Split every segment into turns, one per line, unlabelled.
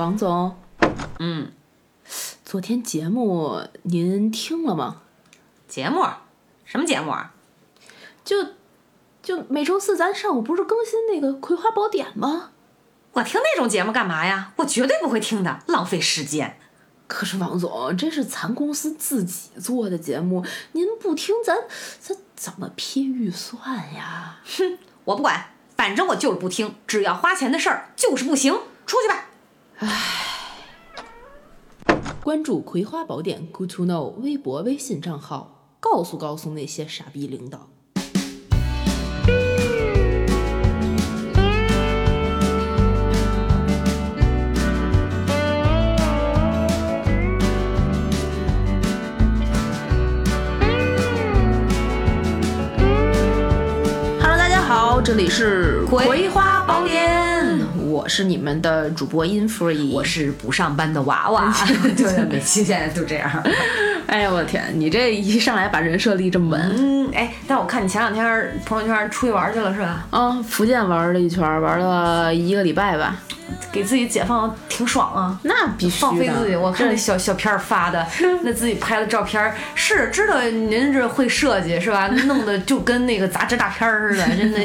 王总，
嗯，
昨天节目您听了吗？
节目？什么节目啊？
就就每周四咱上午不是更新那个《葵花宝典》吗？
我听那种节目干嘛呀？我绝对不会听的，浪费时间。
可是王总，这是咱公司自己做的节目，您不听咱咱怎么批预算呀？
哼，我不管，反正我就是不听，只要花钱的事儿就是不行，出去吧。
关注《葵花宝典》Good to Know 微博、微信账号，告诉告诉那些傻逼领导。Hello，大家好，这里是《
葵花宝典》，
我是你们的主播 Infree，
我是不上班的娃娃，对，每期现在都这样。
哎呀，我的天，你这一上来把人设立这么稳。
嗯，哎，但我看你前两天朋友圈出去玩去了是吧？
啊，福建玩了一圈，玩了一个礼拜吧。
给自己解放挺爽啊！
那必须
放飞自己。我看那小小片儿发的，那自己拍的照片儿，是知道您这会设计是吧？弄得就跟那个杂志大片儿似的，真的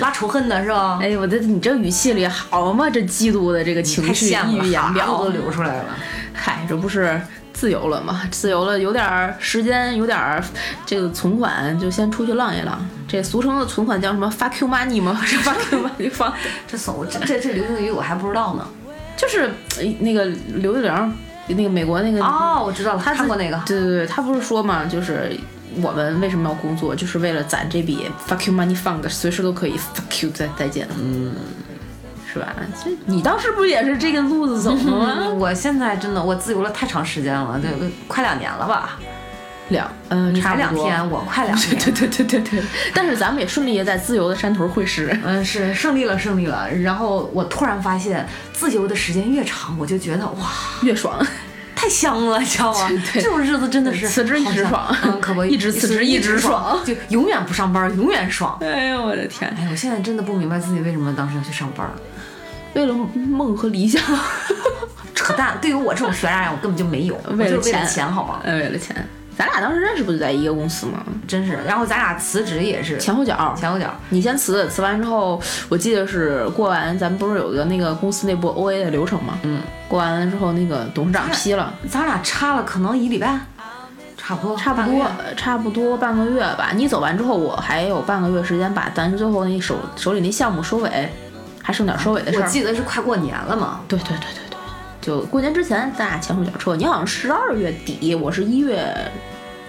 拉仇恨的是吧？
哎，我这你这语气里好嘛？这嫉妒的这个情绪溢于言表
都。流出来了。
嗨，这不是自由了吗？自由了，有点儿时间，有点儿这个存款，就先出去浪一浪。这俗称的存款叫什么？fuck you money 吗？是 fuck you money 放，
这怂，这这这流行语我还不知道呢。
就是呃那个刘玉玲，那个美国那个
哦，我知道了，
他
看过那个。
对对对，他不是说嘛，就是我们为什么要工作，就是为了攒这笔 fuck you money fund，随时都可以 fuck you 再再见，嗯，是吧？这你当时不也是这个路子走的吗？
嗯，我现在真的我自由了太长时间了，就快两年了吧？
两嗯，
才两天，我快两
对
天。
对对对对，但是咱们也顺利地在自由的山头会师。
嗯，是胜利了，胜利了。然后我突然发现，自由的时间越长，我就觉得哇，
越爽，
太香了，你知道吗？这种日子真的是
辞职一直
好
爽
嗯，可不，
一直辞职一直爽，
就永远不上班，永远爽。
哎呦我的天！
哎，我现在真的不明白自己为什么当时要去上班，
为了梦和理想，
扯淡。对于我这种学渣人，我根本就没有，
为了钱
钱，好吗？
呃，为了钱。咱俩当时认识不就在一个公司吗？
真是。然后咱俩辞职也是
前后脚。
前后脚，
你先辞，辞完之后，我记得是过完，咱们不是有个那个公司内部 O A 的流程吗？
嗯，
过完了之后，那个董事长批了，
咱俩差了可能一礼拜，差不多，
差不多差不多半个月吧。你走完之后，我还有半个月时间把咱最后那手手里那项目收尾，还剩点收尾的事儿。
我记得是快过年了嘛。
对对对对对，就过年之前咱俩前后脚撤。你好像十二月底，我是一月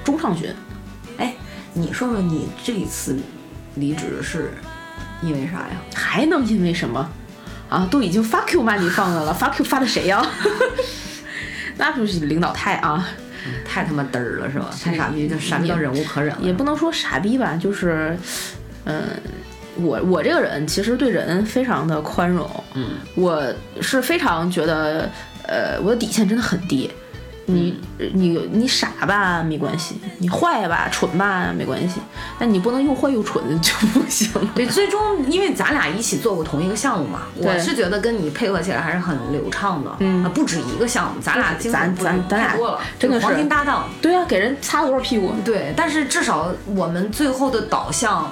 中上旬。
哎，你说说你这一次离职是因为啥呀？
还能因为什么？啊，都已经 fuck you money 放了了，fuck you 发的谁呀？那就是领导太啊，
太他妈嘚儿了是吧？太傻逼，就傻逼到忍无可忍了。
也不能说傻逼吧，就是，嗯、我我这个人其实对人非常的宽容，
嗯，
我是非常觉得，呃，我的底线真的很低。你你你傻吧没关系，你坏吧蠢吧没关系，但你不能又坏又蠢就不行。
对，最终因为咱俩一起做过同一个项目嘛，我是觉得跟你配合起来还是很流畅的。
嗯
啊不止一个项目，咱俩经
咱咱咱俩
太多了，
真的
是黄金搭档。
对啊，给人擦多少屁股？
对，但是至少我们最后的导向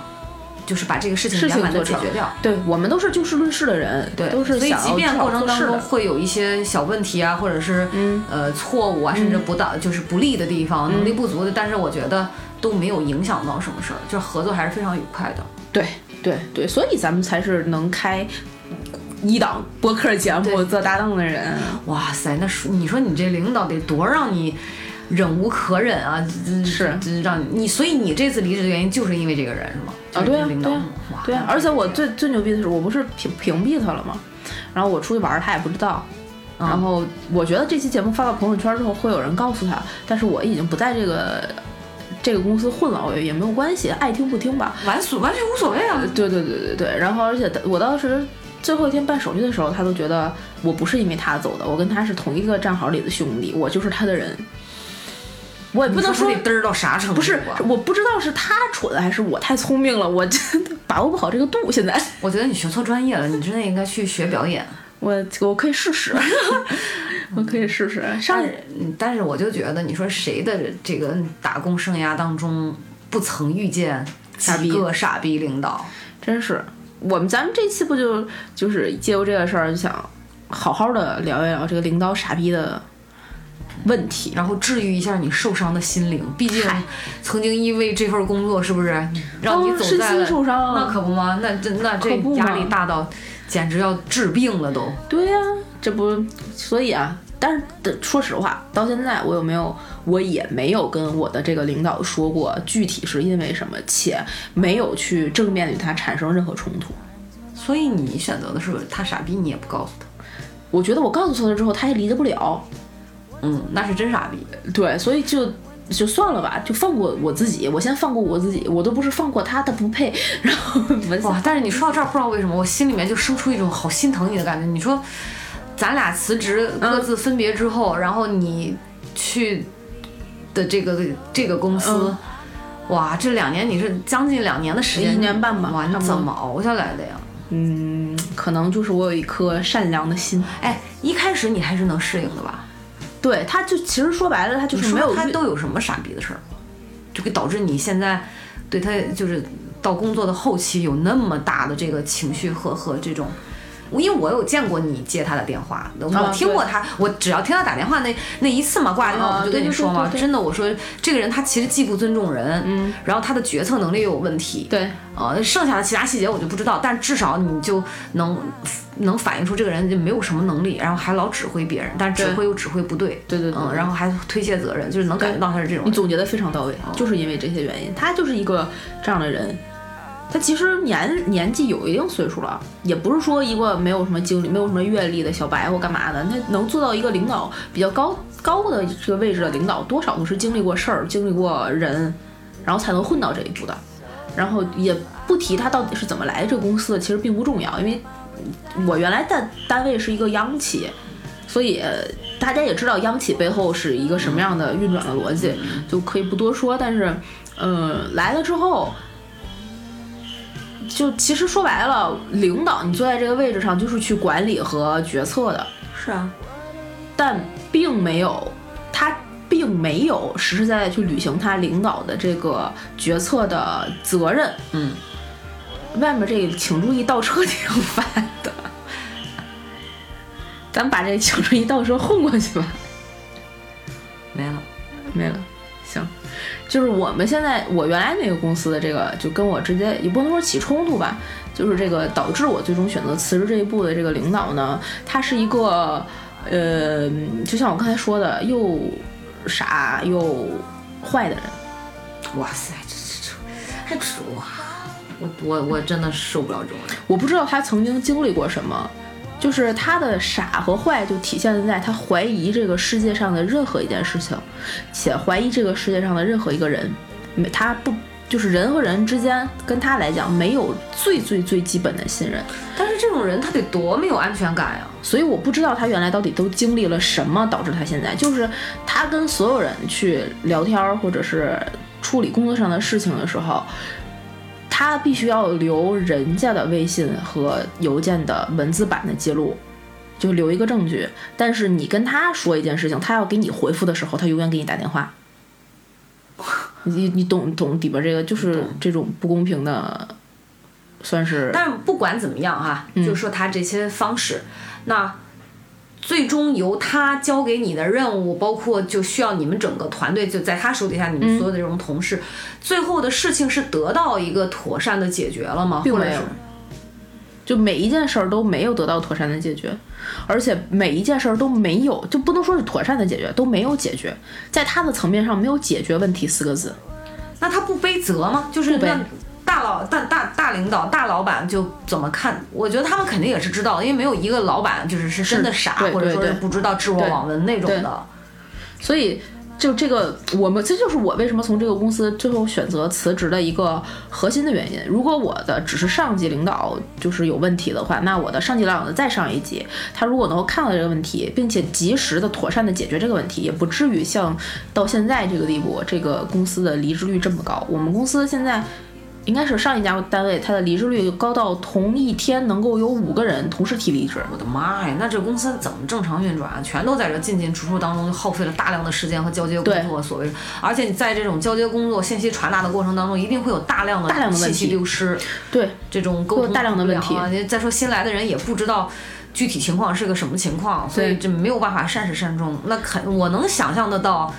就是把这个事情
事
圆满的解决掉。
对我们都是就事论事的人，
对，
都是
所以即便过程当中会有一些小问题啊，或者是、
嗯
呃错误啊，甚至不到、就是不利的地方、能力不足的，但是我觉得都没有影响到什么事儿，就是合作还是非常愉快的。
对对对，所以咱们才是能开一档播客节目做搭档的人。
哇塞，那说你说你这领导得多让你忍无可忍啊！这
是
这让你你，所以你这次离职的原因就是因为这个人是吗？
啊，对啊，
就是领导
对啊，对啊，而且我最最牛逼的是，我不是屏屏蔽他了吗？然后我出去玩儿，他也不知道。
嗯
然后我觉得这期节目发到朋友圈之后，会有人告诉他，但是我已经不在这个这个公司混了，我也没有关系，爱听不听吧。
完所完全无所谓啊。
对对对对对，然后而且我当时最后一天办手续的时候，他都觉得我不是因为他走的，我跟他是同一个战壕里的兄弟，我就是他的人。我也不能说
你嘚儿到啥程度、啊？
不是，我不知道是他蠢还是我太聪明了，我真的把握不好这个度。现在
我觉得你学错专业了，你真的应该去学表演。
我我可以试试，我可以试试。上
但但是我就觉得，你说谁的这个打工生涯当中不曾遇见
傻逼
几个傻逼领导？
真是，我们咱们这期不就就是借由这个事儿，就想好好的聊一聊这个领导傻逼的问题。
然后治愈一下你受伤的心灵，毕竟曾经因为这份工作，是不是让你走在了？
心受伤，
那可不吗？那这那这压力大到简直要治病了都。
对呀、这不，所以啊，但是的说实话，到现在我有没有，我也没有跟我的这个领导说过具体是因为什么，且没有去正面与他产生任何冲突。
所以你选择的是他傻逼，你也不告诉他。
我觉得我告诉他了之后，他也理解不了，
嗯，那是真傻逼。
对，所以就就算了吧，就放过我自己，我先放过我自己，我都不是放过他，他不配。然后
哇！但是你说到这儿，不知道为什么，我心里面就生出一种好心疼你的感觉。你说，咱俩辞职各自分别之后，然后你去的这个这个公司，哇，这两年你是将近两年的时间，
一年半吧
哇，你
差不多
怎么熬下来的呀？
嗯，可能就是我有一颗善良的心。
哎，一开始你还是能适应的吧？
对，他就其实说白了，他就是没有
他都有什么傻逼的事儿，就给导致你现在对他就是到工作的后期有那么大的这个情绪和和这种。我因为我有见过你接他的电话，我
啊
听过他，我只要听他打电话那那一次嘛，挂电话
啊
我不就跟你说嘛，真的，我说这个人他其实既不尊重人，
嗯，
然后他的决策能力又有问题，
对，
呃，剩下的其他细节我就不知道，但至少你就能能反映出这个人就没有什么能力，然后还老指挥别人，但是指挥又指挥不对，
对对对
嗯，然后还推卸责任，就是能感觉到他是这种。
你总结的非常到位，就是因为这些原因，他就是一个这样的人。他其实年年纪有一定岁数了，也不是说一个没有什么经历、没有什么阅历的小白或干嘛的，他能做到一个领导比较高高的这个位置的领导，多少都是经历过事儿、经历过人，然后才能混到这一步的。然后也不提他到底是怎么来这个公司的，其实并不重要，因为我原来的单位是一个央企，所以大家也知道央企背后是一个什么样的运转的逻辑，就可以不多说。但是，呃，来了之后，就其实说白了，领导你坐在这个位置上就是去管理和决策的，
是啊，
但并没有他并没有实实在在去履行他领导的这个决策的责任。
嗯，
外面这个请注意倒车挺烦的，咱把这个请注意倒车混过去吧。
没了。
没了，行，就是我们现在我原来那个公司的这个，就跟我直接也不能说起冲突吧，就是这个导致我最终选择辞职这一步的这个领导呢，他是一个呃，就像我刚才说的，又傻又坏的人。
哇塞，这这这还指哇！我我我真的受不了这种人。
我不知道他曾经经历过什么，就是他的傻和坏就体现在他怀疑这个世界上的任何一件事情，且怀疑这个世界上的任何一个人，没他不就是人和人之间跟他来讲没有最最最基本的信任，
但是这种人他得多没有安全感呀！
所以我不知道他原来到底都经历了什么，导致他现在就是他跟所有人去聊天儿或者是处理工作上的事情的时候，他必须要留人家的微信和邮件的文字版的记录，就留一个证据。但是你跟他说一件事情，他要给你回复的时候，他永远给你打电话。你你懂懂底边这个就是这种不公平的，算是
但是不管怎么样哈、就说他这些方式，那最终由他交给你的任务，包括就需要你们整个团队就在他手底下，你们所有的这种同事，最后的事情是得到一个妥善的解决了吗？
并没有就每一件事儿都没有得到妥善的解决，而且每一件事儿都没有，就不能说是妥善的解决，都没有解决，在他的层面上没有解决问题四个字。
那他不背责吗？就是那大老大大大领导大老板就怎么看？我觉得他们肯定也是知道的，因为没有一个老板就是是真的傻，或者说是不知道知我
对
网文那种的。
所以，就这个，我们这就是我为什么从这个公司最后选择辞职的一个核心的原因。如果我的只是上级领导就是有问题的话，那我的上级领导的再上一级，他如果能够看到这个问题，并且及时的、妥善的解决这个问题，也不至于像到现在这个地步，这个公司的离职率这么高。我们公司现在。应该是上一家单位，它的离职率高到同一天能够有五个人同时提离职。
我的妈呀，那这公司怎么正常运转啊？全都在这进进出出当中就耗费了大量的时间和交接工作，所谓，而且你在这种交接工作、信息传达的过程当中，一定会有大量的
大量的
信息流失，
对
这种沟通
大量的问题。
再说新来的人也不知道具体情况是个什么情况，所以这没有办法善始善终。那肯我能想象得到。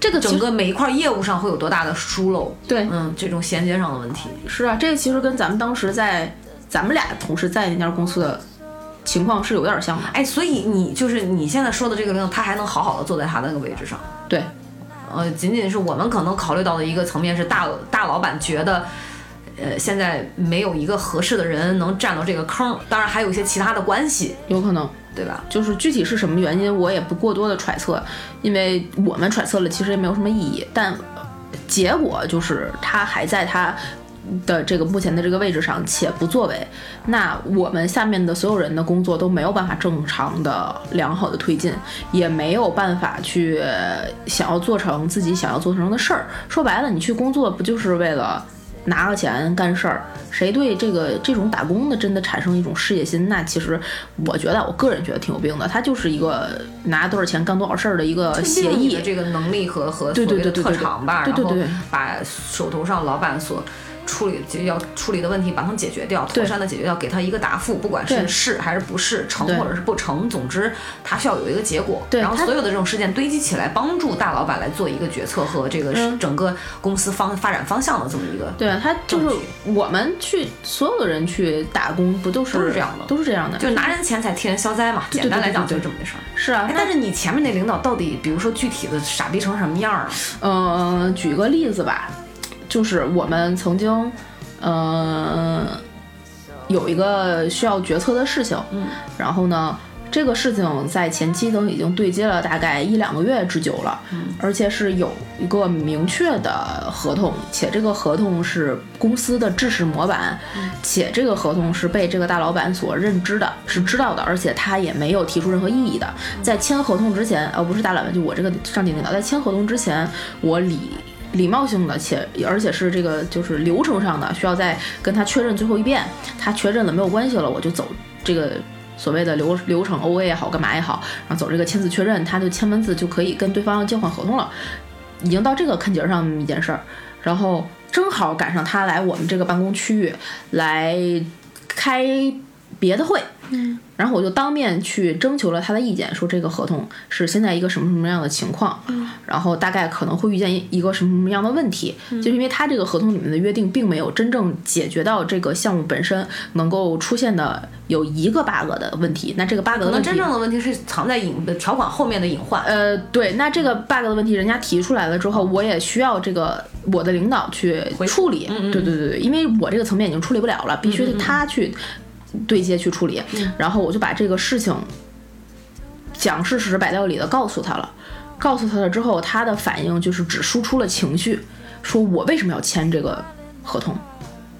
这个
整个每一块业务上会有多大的疏漏？
对，
嗯，这种衔接上的问题。
是啊，这个其实跟咱们当时在咱们俩同时在那家公司的情况是有点像的。
哎，所以你就是你现在说的这个领导，他还能好好的坐在他那个位置上？
对，
呃，仅仅是我们可能考虑到的一个层面是大大老板觉得，呃，现在没有一个合适的人能占到这个坑，当然还有一些其他的关系，
有可能。
对吧？
就是具体是什么原因，我也不过多的揣测，因为我们揣测了，其实也没有什么意义。但结果就是他还在他的这个目前的这个位置上且不作为，那我们下面的所有人的工作都没有办法正常的良好的推进，也没有办法去想要做成自己想要做成的事儿。说白了，你去工作不就是为了？拿了钱干事儿，谁对这个这种打工的真的产生一种事业心？那其实我觉得，我个人觉得挺有病的。他就是一个拿多少钱干多少事儿的一个协议
这个能力和和所谓的特长吧，
然后
把手头上老板所。处理就要处理的问题，把它们解决掉，妥善的解决掉，给他一个答复，不管是是还是不是，成或者是不成，总之他需要有一个结果。然后所有的这种事件堆积起来，帮助大老板来做一个决策和这个整个公司方发展方向的这么一个。
对啊，他就是我们去所有的人去打工，不都是
都是这样的，
都是这样的，
就拿人钱财替人消灾嘛。简单来讲就是这么回事儿。
是啊，
但是你前面那领导到底，比如说具体的傻逼成什么样了？
嗯，举个例子吧。就是我们曾经，嗯，有一个需要决策的事情，
嗯，
然后呢，这个事情在前期都已经对接了大概一两个月之久了，
嗯，
而且是有一个明确的合同，且这个合同是公司的制式模板，且这个合同是被这个大老板所认知的，是知道的，而且他也没有提出任何异议的。在签合同之前，呃，不是大老板，就我这个上级领导，在签合同之前，我理。礼貌性的，且而且是这个就是流程上的，需要再跟他确认最后一遍。他确认了没有关系了，我就走这个所谓的流流程，O A 也好，干嘛也好，然后走这个签字确认，他就签完字就可以跟对方交换合同了。已经到这个坎节上一件事儿，然后正好赶上他来我们这个办公区域来开别的会。
嗯，
然后我就当面去征求了他的意见，说这个合同是现在一个什么什么样的情况，
嗯，
然后大概可能会遇见一个什么什么样的问题，就是因为他这个合同里面的约定并没有真正解决到这个项目本身能够出现的有一个 bug 的问题，那这个 bug
可能真正的问题是藏在隐条款后面的隐患，
呃，对，那这个 bug 的问题人家提出来了之后，我也需要这个我的领导去处理，对对对对，因为我这个层面已经处理不了了，必须他去。对接去处理，然后我就把这个事情讲事实、摆道理的告诉他了。告诉他了之后，他的反应就是只输出了情绪，说我为什么要签这个合同？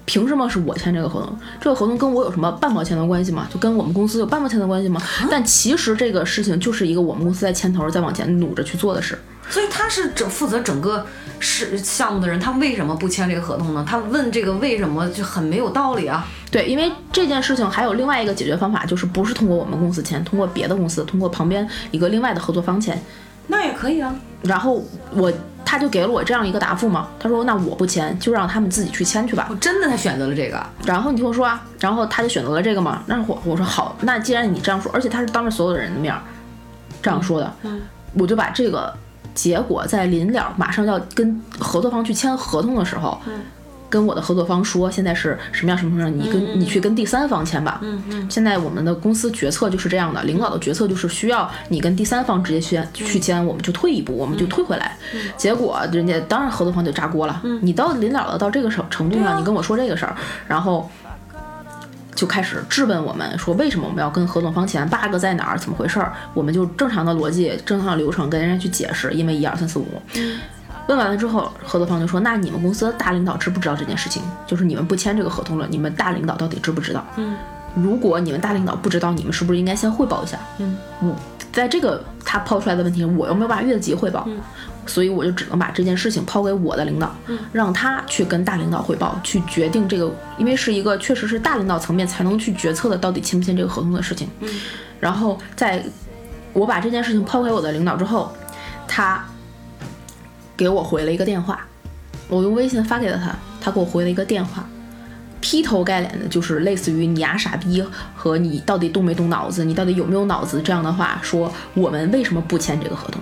凭什么是我签这个合同？这个合同跟我有什么半毛钱的关系吗？就跟我们公司有半毛钱的关系吗？但其实这个事情就是一个我们公司在牵头、在往前努着去做的事。
所以他是整负责整个是项目的人，他为什么不签这个合同呢？他问这个为什么就很没有道理啊。
对，因为这件事情还有另外一个解决方法，就是不是通过我们公司签，通过别的公司，通过旁边一个另外的合作方签。
那也可以啊。
然后我他就给了我这样一个答复嘛，他说那我不签，就让他们自己去签去吧。
我真的他选择了这个。
然后你听我说啊，然后他就选择了这个嘛。那我我说好，那既然你这样说，而且他是当着所有的人的面这样说的，
嗯，
我就把这个。结果在临了马上要跟合作方去签合同的时候，跟我的合作方说，现在是什么样什么样，你跟你去跟第三方签吧。
嗯嗯。
现在我们的公司决策就是这样的，领导的决策就是需要你跟第三方直接签去签，我们就退一步，我们就退回来。结果人家当然合作方就炸锅了。你到领导了到这个程程度上，你跟我说这个事儿，然后。就开始质问我们，说为什么我们要跟合作方签？bug 在哪儿？怎么回事儿？我们就正常的逻辑、正常的流程跟人家去解释，因为一二三四五。问完了之后，合作方就说：“那你们公司的大领导知不知道这件事情？就是你们不签这个合同了，你们大领导到底知不知道？
嗯，
如果你们大领导不知道，你们是不是应该先汇报一下？
嗯，
我在这个他抛出来的问题，我又没有办法越级汇报，所以我就只能把这件事情抛给我的领导，让他去跟大领导汇报，去决定这个，因为是一个确实是大领导层面才能去决策的，到底签不签这个合同的事情。然后在我把这件事情抛给我的领导之后，他给我回了一个电话，我用微信发给了他，他给我回了一个电话，劈头盖脸的就是类似于你丫傻逼和你到底动没动脑子，你到底有没有脑子这样的话，说我们为什么不签这个合同？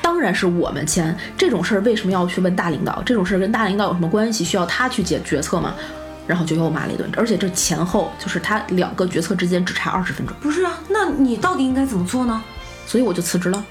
当然是我们签这种事儿，为什么要去问大领导？这种事儿跟大领导有什么关系？需要他去解决策吗？然后就又骂了一顿，而且这前后就是他两个决策之间只差二十分钟，
不是啊，那你到底应该怎么做呢？
所以我就辞职了。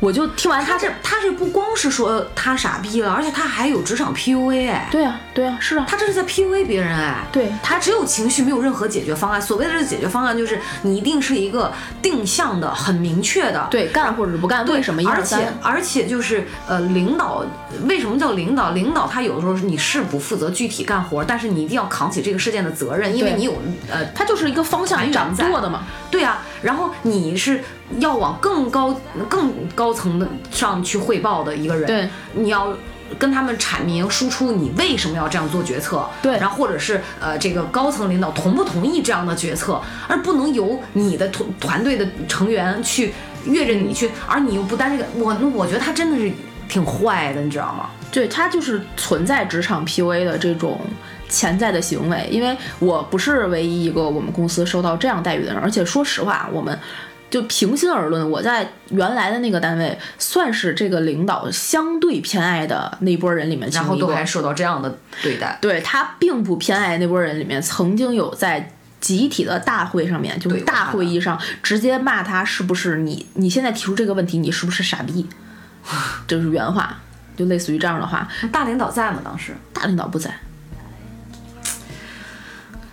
我就听完
他这，他这不光是说他傻逼了，而且他还有职场 PUA 哎。
对啊，对啊，是啊，
他这是在 PUA 别人哎。
对
他只有情绪，没有任何解决方案。所谓的这个解决方案，就是你一定是一个定向的、很明确的，
对，干或者是不干，为什么？
而且而且就是呃，领导为什么叫领导？领导他有的时候你是不负责具体干活，但是你一定要扛起这个事件的责任，因为你有呃，
他就是一个方向掌舵的嘛。
对啊，然后你是要往更高更高层的上去汇报的一个人，
对，
你要跟他们阐明输出你为什么要这样做决策，
对，
然后或者是呃这个高层领导同不同意这样的决策，而不能由你的团团队的成员去越着你去，而你又不担这个，我那我觉得他真的是挺坏的，你知道吗？
对他就是存在职场 PUA 的这种。潜在的行为，因为我不是唯一一个我们公司收到这样待遇的人，而且说实话，我们就平心而论，我在原来的那个单位算是这个领导相对偏爱的那波人里面，
然后都还受到这样的对待。
对他并不偏爱那波人里面，曾经有在集体的大会上面，就是大会议上直接骂他是不是你你现在提出这个问题，你是不是傻逼？这是原话，就类似于这样的话。
大领导在吗？当时
大领导不在。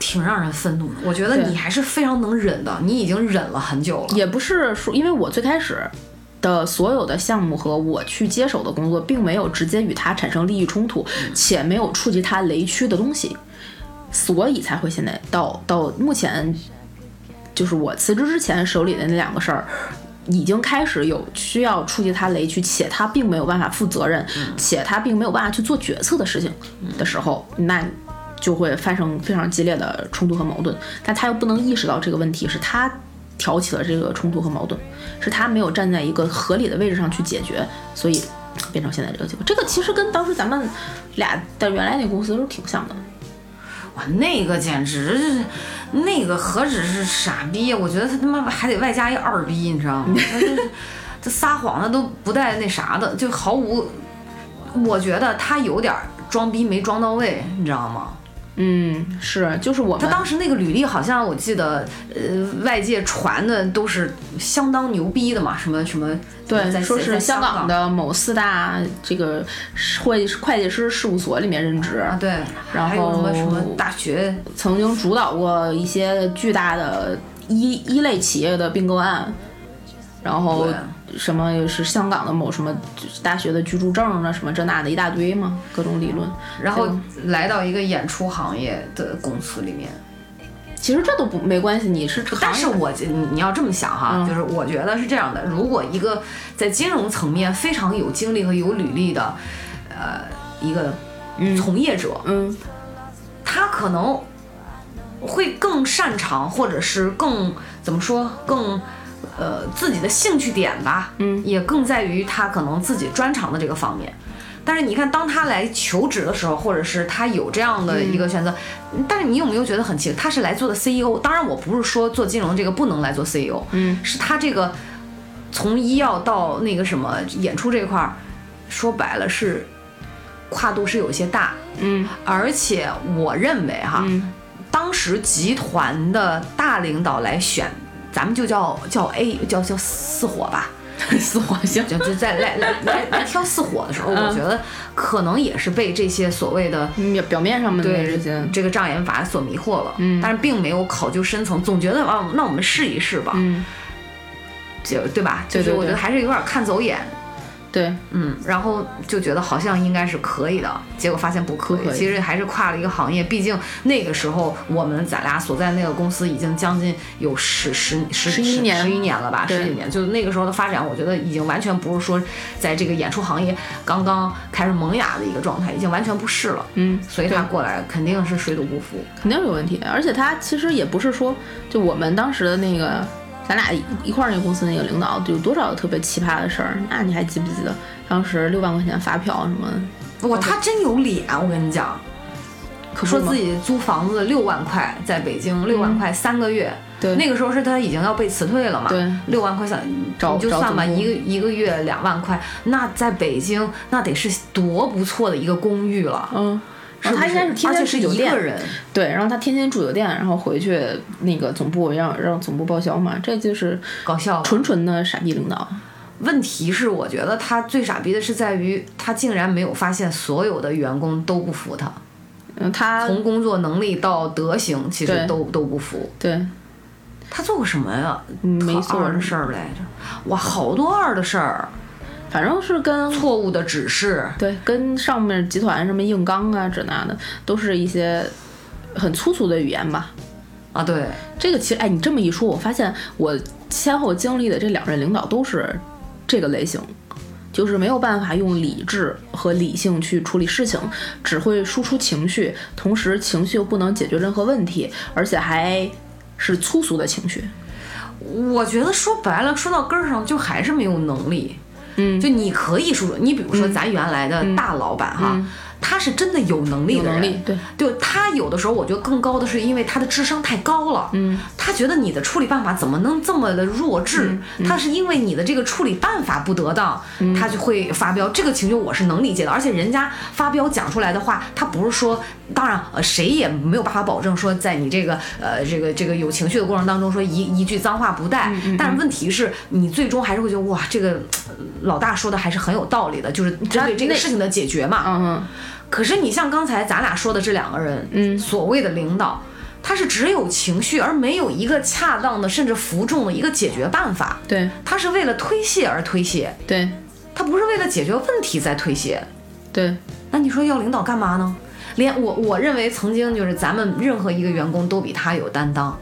挺让人愤怒的，我觉得你还是非常能忍的，你已经忍了很久了。
也不是说，因为我最开始的所有的项目和我去接手的工作，并没有直接与他产生利益冲突，且没有触及他雷区的东西，所以才会现在到到目前，就是我辞职之前手里的那两个事儿，已经开始有需要触及他雷区，且他并没有办法负责任，且他并没有办法去做决策的事情的时候，那。就会发生非常激烈的冲突和矛盾，但他又不能意识到这个问题是他挑起了这个冲突和矛盾，是他没有站在一个合理的位置上去解决，所以变成现在这个结果。这个其实跟当时咱们俩的原来那公司都挺像的。
哇，那个简直就是，那个何止是傻逼，我觉得他他妈还得外加一二逼，你知道吗？他这这撒谎的都不带那啥的，就毫无，我觉得他有点装逼没装到位，你知道吗？
嗯，是，就是我
他当时那个履历，好像我记得，呃，外界传的都是相当牛逼的嘛，什么什么，
对，说是
香
港。的某四大这个会会计师事务所里面任职。
啊，对，
然后
什么什么大学。
曾经主导过一些巨大的一一类企业的并购案，然后。什么是香港的某什么大学的居住证啊，什么这那的一大堆嘛，各种理论。
然后来到一个演出行业的公司里面，
其实这都不没关系。你是，
但是我你要这么想哈，就是我觉得是这样的。如果一个在金融层面非常有经历和有履历的，呃，一个从业者，
嗯，
他可能会更擅长，或者是更怎么说更。呃，自己的兴趣点吧，
嗯，
也更在于他可能自己专长的这个方面。但是你看，当他来求职的时候，或者是他有这样的一个选择，但是你有没有觉得很奇怪？他是来做的 CEO，当然我不是说做金融这个不能来做 CEO，
嗯，
是他这个从医药到那个什么演出这块儿，说白了是跨度是有些大，
嗯，
而且我认为哈，当时集团的大领导来选。咱们就叫叫 A，叫叫四火吧，
四火行，
就就在来来来来挑四火的时候，我觉得可能也是被这些所谓的
表面上面的
这些。这个障眼法所迷惑了，
嗯，
但是并没有考究深层，总觉得啊，那我们试一试吧，
嗯，
就对吧？就是我觉得还是有点看走眼。
对，
嗯，然后就觉得好像应该是可以的，结果发现不可以。
可以
其实还是跨了一个行业，毕竟那个时候我们咱俩所在那个公司已经将近有十十十
11年
十一年了吧，十几年。就那个时候的发展，我觉得已经完全不是说在这个演出行业刚刚开始萌芽的一个状态，已经完全不是了。
嗯，
所以他过来肯定是水土不服。
肯定有问题。而且他其实也不是说，就我们当时的那个，咱俩一一块儿那个公司那个领导有多少特别奇葩的事儿？那你还记不记得当时六万块钱发票什么的？
哇，他真有脸，我跟你讲，
可
说自己租房子六万块，在北京六万块三个月。
对
那个时候是他已经要被辞退了嘛？
对，
六万块
三，
你就算吧，一个一个月两万块，那在北京那得是多不错的一个公寓了，
嗯，然后他应该是天天住酒店，
一个人，
对，然后他天天住酒店，然后回去那个总部让让总部报销嘛，这就是
搞笑。
纯纯的傻逼领导。
问题是，我觉得他最傻逼的是在于他竟然没有发现所有的员工都不服他，
嗯，他
从工作能力到德行，其实都都不服。
对
他做过什么呀？
没做
二的事儿来着，哇，好多二的事儿，
反正是跟
错误的指示，
对跟上面集团什么硬刚啊这那的，都是一些很粗俗的语言吧。
啊，对，
这个其实，哎，你这么一说，我发现我先后经历的这两任领导都是这个类型，就是没有办法用理智和理性去处理事情，只会输出情绪，同时情绪又不能解决任何问题，而且还是粗俗的情绪。
我觉得说白了，说到根儿上就还是没有能力。
嗯。
就你可以说说，你比如说咱原来的大老板哈，他是真的有能力的人，
能力，对，
就他有的时候，我觉得更高的是因为他的智商太高了，
嗯，
他觉得你的处理办法怎么能这么的弱智？他是因为你的这个处理办法不得当，他就会发飙。这个情绪我是能理解的，而且人家发飙讲出来的话，他不是说，当然呃谁也没有办法保证说在你这个呃这个这个有情绪的过程当中说一一句脏话不带，但是问题是你最终还是会觉得哇这个呃老大说的还是很有道理的，就是针对这个事情的解决嘛，
嗯。
可是你像刚才咱俩说的这两个人，
嗯。
所谓的领导，他是只有情绪，而没有一个恰当的甚至服众的一个解决办法。
对。
他是为了推卸而推卸，
对。
他不是为了解决问题在推卸。
对，
那你说要领导干嘛呢？连我我认为曾经就是咱们任何一个员工都比他有担当，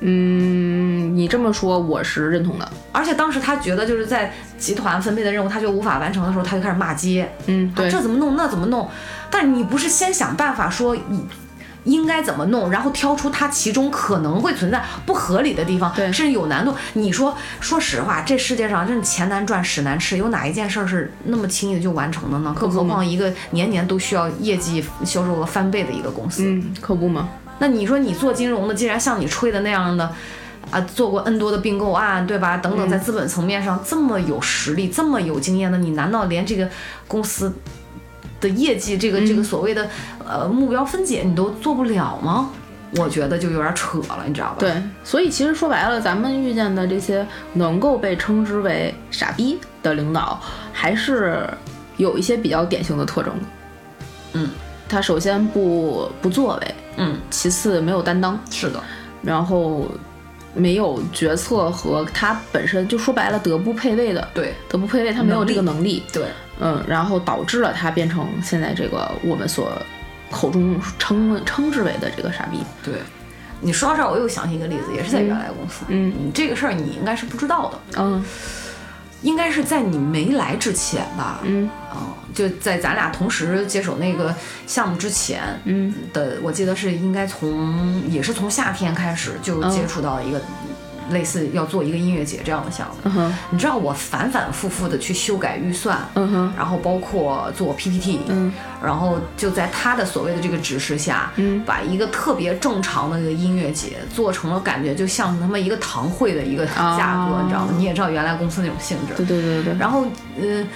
嗯，你这么说我是认同的。
而且当时他觉得就是在集团分配的任务他就无法完成的时候，他就开始骂街，
嗯，对
啊，这怎么弄，那怎么弄？但你不是先想办法说你应该怎么弄，然后挑出它其中可能会存在不合理的地方，
对
甚至有难度。你说，说实话，这世界上真是钱难赚，屎难吃，有哪一件事儿是那么轻易的就完成的呢？更何况一个年年都需要业绩销售额翻倍的一个公司。
嗯，可不嘛。
那你说你做金融的，既然像你吹的那样的，啊，做过 N 多的并购案，对吧？等等，在资本层面上这么有实力、这么有经验的，你难道连这个公司的业绩，这个这个所谓的呃目标分解，你都做不了吗？我觉得就有点扯了，你知道吧？
对，所以其实说白了，咱们遇见的这些能够被称之为傻逼的领导，还是有一些比较典型的特征。
嗯，
他首先不不作为，
嗯，
其次没有担当，
是的，
然后没有决策和他本身就说白了德不配位的，
对
德不配位，他没有这个能力，
对，
嗯，然后导致了他变成现在这个我们所口中称称之为的这个傻逼。
对。你说到这儿，我又想起一个例子，也是在原来公司。
嗯
你这个事儿你应该是不知道的，
嗯
应该是在你没来之前吧？
嗯
嗯，就在咱俩同时接手那个项目之前，
嗯。
的，我记得是应该从也是从夏天开始就接触到一个类似要做一个音乐节这样的项目。你知道我反反复复的去修改预算，
嗯哼。
然后包括做 PPT，
嗯。
然后就在他的所谓的这个指示下，
嗯。
把一个特别正常的一个音乐节做成了感觉就像他妈一个堂会的一个价格，
哦
你知道吗？你也知道原来公司那种性质，
对对对对。对，
然后，嗯、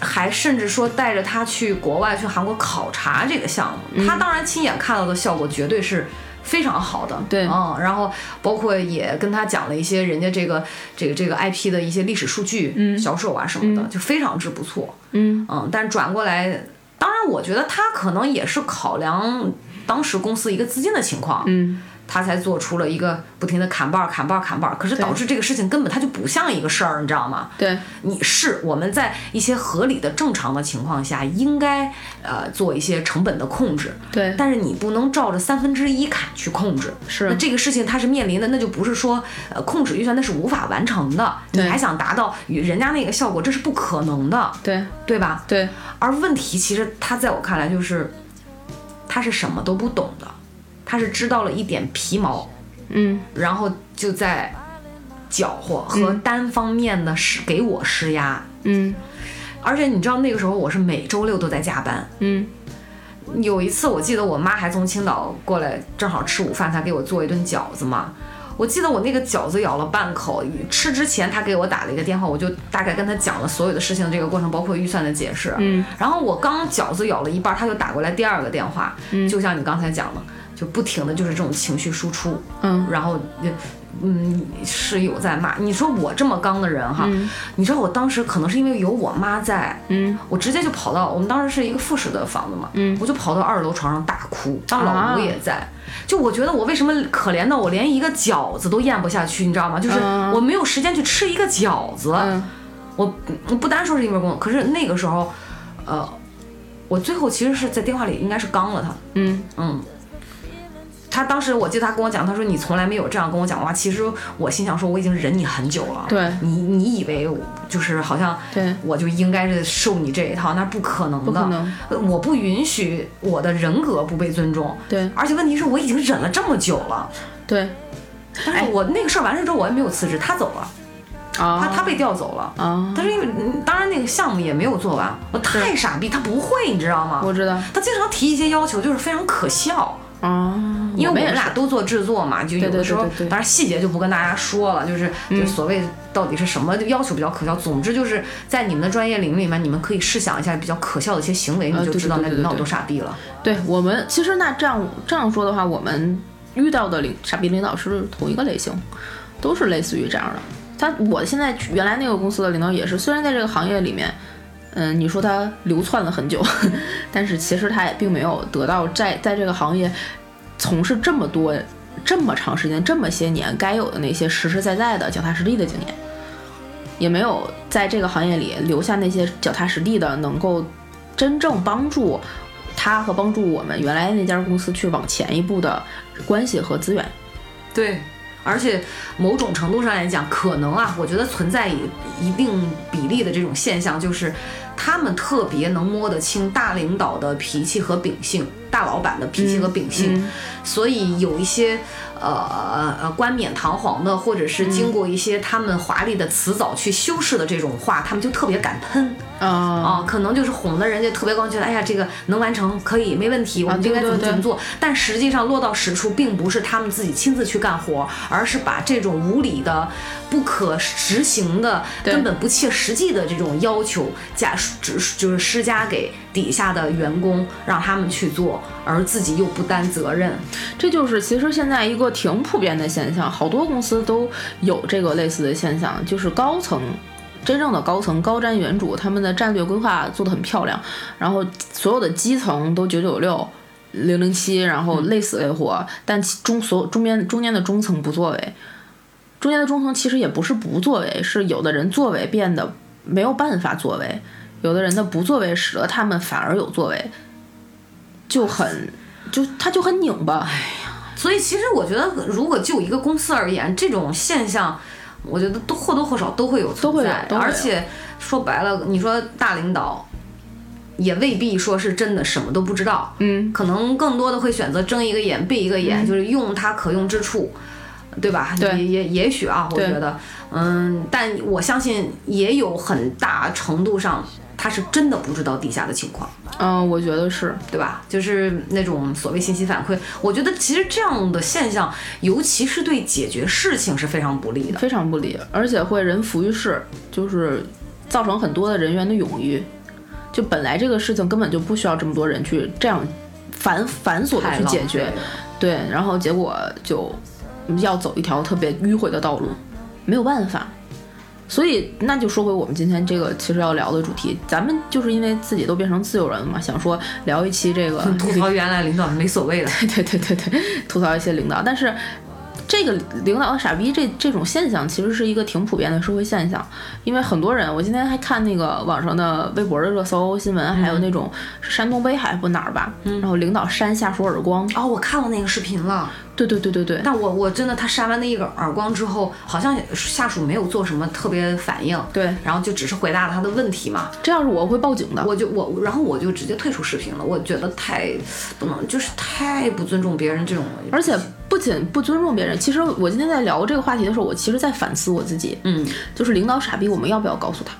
还甚至说带着他去国外去韩国考察这个项目，
嗯。
他当然亲眼看到的效果绝对是。非常好的，
对。
嗯，然后包括也跟他讲了一些人家这个这个这个 IP 的一些历史数据、
嗯。
销售啊什么的，就非常之不错，
嗯。
嗯，但转过来，当然我觉得他可能也是考量当时公司一个资金的情况，
嗯，
他才做出了一个不停的砍半儿、砍半儿、砍半儿。可是导致这个事情根本它就不像一个事儿，你知道吗？
对，
你是我们在一些合理的、正常的情况下，应该呃做一些成本的控制，
对。
但是你不能照着三分之一砍去控制。
是。
那这个事情它是面临的，那就不是说呃控制预算那是无法完成的，你还想达到与人家那个效果，这是不可能的，
对。
对吧？
对，
而问题其实他在我看来就是，他是什么都不懂的，他是知道了一点皮毛，
嗯
然后就在搅和和单方面的施给我施压。
嗯
而且你知道那个时候我是每周六都在加班。
嗯
有一次我记得我妈还从青岛过来，正好吃午饭，她给我做一顿饺子嘛。我记得我那个饺子咬了半口，吃之前她给我打了一个电话，我就大概跟她讲了所有的事情这个过程，包括预算的解释。
嗯，
然后我刚饺子咬了一半，她就打过来第二个电话，嗯就像你刚才讲的，就不停的就是这种情绪输出，
嗯
然后呃嗯室友在骂。你说我这么刚的人哈，你知道我当时可能是因为有我妈在，
嗯
我直接就跑到我们当时是一个复式的房子嘛，
嗯
我就跑到二楼床上大哭，当老
啊
吴也在。就我觉得我为什么可怜到我连一个饺子都咽不下去，你知道吗？就是
嗯
我没有时间去吃一个饺子。
嗯
我不不单说是因为工作，可是那个时候，呃，我最后其实是在电话里应该是刚了他，
嗯
嗯。他当时我记得他跟我讲，他说你从来没有这样跟我讲过话。其实我心想说我已经忍你很久了，
对
你你以为就是好像
对
我就应该是受你这一套，那不可能的。
不可能
呃我不允许我的人格不被尊重。
对
而且问题是我已经忍了这么久了，
对
但是我那个事儿完事之后我也没有辞职，他走了，
啊
他他被调走了。
啊，
但是因为嗯当然那个项目也没有做完，我太傻逼，他不会，你知道吗？
我知道
他经常提一些要求，就是非常可笑。
啊，
因为我们俩都做制作嘛，就有的时候当然细节就不跟大家说了，就是
嗯
就所谓到底是什么要求比较可笑。总之就是在你们的专业领域里面，你们可以试想一下比较可笑的一些行为，你就知道那领导多傻逼了。
对我们其实那这样这样说的话，我们遇到的领傻逼领导是同一个类型，都是类似于这样的。他我现在原来那个公司的领导也是，虽然在这个行业里面，嗯，你说他流窜了很久，但是其实他也并没有得到在在这个行业从事这么多这么长时间这么些年该有的那些实实在在的脚踏实地的经验，也没有在这个行业里留下那些脚踏实地的能够真正帮助他和帮助我们原来那家公司去往前一步的关系和资源。
对，而且某种程度上来讲，可能啊，我觉得存在一一定比例的这种现象，就是他们特别能摸得清大领导的脾气和秉性，大老板的脾气和秉性，
嗯。
所以有一些呃呃冠冕堂皇的，或者是经过一些他们华丽的辞藻去修饰的这种话，他们就特别敢喷。
啊、
啊，可能就是哄得人家特别高兴，觉得哎呀，这个能完成，可以，没问题，我们就应该怎么怎么做。但实际上落到实处，并不是他们自己亲自去干活，而是把这种无理的、不可执行的、根本不切实际的这种要求加只就是施加给底下的员工，让他们去做，而自己又不担责任。
这就是其实现在一个挺普遍的现象，好多公司都有这个类似的现象，就是高层。真正的高层高瞻远瞩，他们的战略规划做得很漂亮，然后所有的基层都九九六、零零七，然后累死累活，但其中所中间中间的中层不作为，中间的中层其实也不是不作为，是有的人作为变得没有办法作为，有的人的不作为使得他们反而有作为，就很就他就很拧巴。
哎呀所以其实我觉得，如果就一个公司而言，这种现象，我觉得都或多或少都会有存在。而且说白了，你说大领导。也未必说是真的什么都不知道，
嗯，
可能更多的会选择睁一个眼闭一个眼，就是用他可用之处，对吧？
对
也也也许啊，我觉得，嗯，但我相信也有很大程度上他是真的不知道底下的情况。
嗯、我觉得是，
对吧？就是那种所谓信息反馈，我觉得其实这样的现象，尤其是对解决事情是非常不利的。
非常不利，而且会人浮于事，就是造成很多的人员的冗余。就本来这个事情根本就不需要这么多人去这样繁繁琐的去解决，对，然后结果就要走一条特别迂回的道路，没有办法。所以那就说回我们今天这个其实要聊的主题，咱们就是因为自己都变成自由人了嘛，想说聊一期这个
吐槽原来领导是没所谓的，
对对对对对，吐槽一些领导，但是。这个领导的傻逼，这这种现象其实是一个挺普遍的社会现象，因为很多人，我今天还看那个网上的微博的热搜新闻，还有那种山东威海不哪儿吧，然后领导扇下属耳光。
哦，我看了那个视频了。
对对对对对，
但我我真的他扇完那一个耳光之后，好像下属没有做什么特别反应，
对，
然后就只是回答了他的问题嘛。
这要是我会报警的，
我就我然后我就直接退出视频了。我觉得太不能，就是太不尊重别人这种。
而且不仅不尊重别人，其实我今天在聊这个话题的时候，我其实在反思我自己。
嗯，
就是领导傻逼，我们要不要告诉他？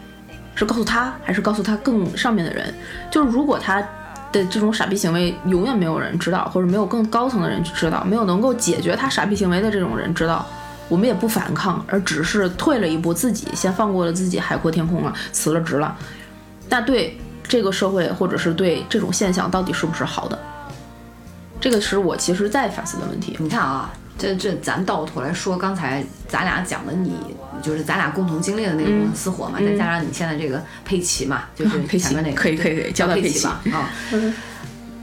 是告诉他，还是告诉他更上面的人？就是如果他。的这种傻逼行为永远没有人知道，或者没有更高层的人去知道，没有能够解决他傻逼行为的这种人知道，我们也不反抗，而只是退了一步，自己先放过了自己，海阔天空了，辞了职了。那对这个社会，或者是对这种现象，到底是不是好的？这个是我其实在反思的问题。
你看啊。这这，咱倒过头来说，刚才咱俩讲的，你就是咱俩共同经历的那个公司私活嘛，再加上你现在这个佩奇嘛，就是 前面那个，
可以可以可以叫他
佩
奇
吧啊。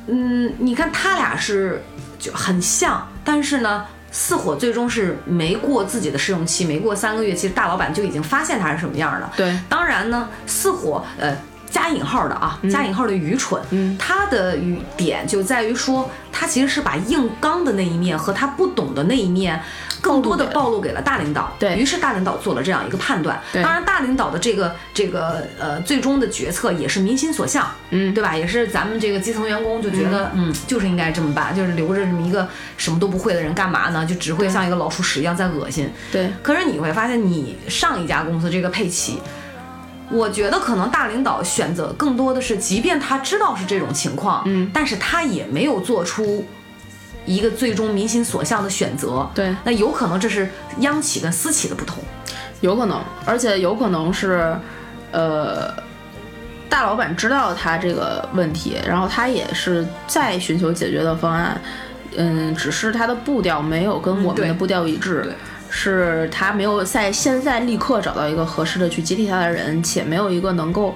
嗯，你看他俩是就很像，但是呢，四火最终是没过自己的试用期，没过三个月，其实大老板就已经发现他是什么样了。
对，
当然呢，四火呃。加引号的啊，加引号的愚蠢，
嗯，
他的语点就在于说，他其实是把硬刚的那一面和他不懂的那一面，更多的暴露给了大领导。
对
于是，大领导做了这样一个判断。当然，大领导的这个这个呃最终的决策也是民心所向，
嗯，
对吧？也是咱们这个基层员工就觉得，嗯，就是应该这么办，就是留着这么一个什么都不会的人干嘛呢？就只会像一个老鼠屎一样在恶心。
对。
可是你会发现，你上一家公司这个佩奇。我觉得可能大领导选择更多的是，即便他知道是这种情况，
嗯，
但是他也没有做出一个最终民心所向的选择。
对，
那有可能这是央企跟私企的不同，
有可能，而且有可能是，呃，大老板知道他这个问题，然后他也是在寻求解决的方案，嗯，只是他的步调没有跟我们的步调一致。是他没有在现在立刻找到一个合适的去接替他的人，且没有一个能够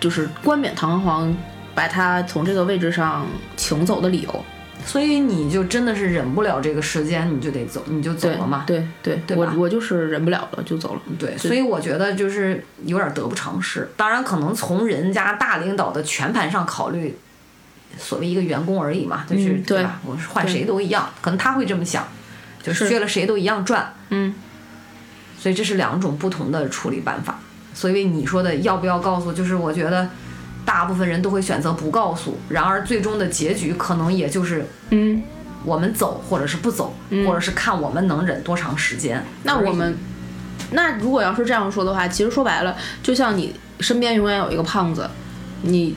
就是冠冕堂皇把他从这个位置上请走的理由，
所以你就真的是忍不了这个时间，你就得走，你就走了嘛。
对对
对，
我我就是忍不了了，就走了。
对，所以我觉得就是有点得不偿失。当然，可能从人家大领导的全盘上考虑，所谓一个员工而已嘛，就是
对
吧？我换谁都一样，可能他会这么想。就是削了谁都一样赚，
嗯，
所以这是两种不同的处理办法。所以你说的要不要告诉，就是我觉得大部分人都会选择不告诉。然而最终的结局可能也就是，
嗯，
我们走或者是不走，或者是看我们能忍多长时间。
那我们，那如果要是这样说的话，其实说白了，就像你身边永远有一个胖子，你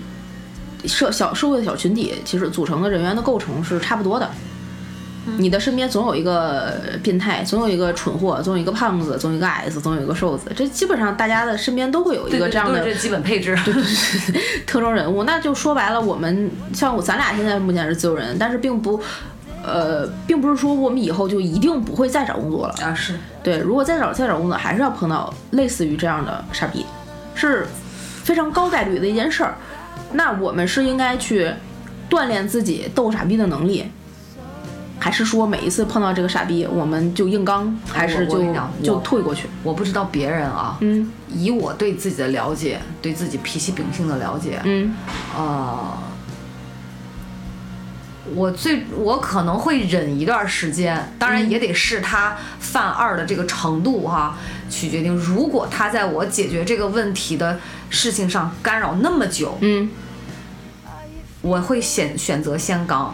社小社会的小群体，其实组成的人员的构成是差不多的。你的身边总有一个变态，总有一个蠢货，总有一个胖子，总有一个矮子，总有一个瘦子。这基本上大家的身边都会有一个这样的
基本配置，
对特征人物。那就说白了，我们像咱俩现在目前是自由人，但是并不，呃，并不是说我们以后就一定不会再找工作了
啊。是
对，如果再找再找工作，还是要碰到类似于这样的傻逼，是非常高概率的一件事儿。那我们是应该去锻炼自己逗傻逼的能力。还是说每一次碰到这个傻逼，我们就硬刚，还是就就退过去？
我不知道别人啊，
嗯，
以我对自己的了解，对自己脾气秉性的了解，
嗯，
呃，我最我可能会忍一段时间，当然也得是他犯二的这个程度哈，去决定。如果他在我解决这个问题的事情上干扰那么久，
嗯，
我会选选择先刚。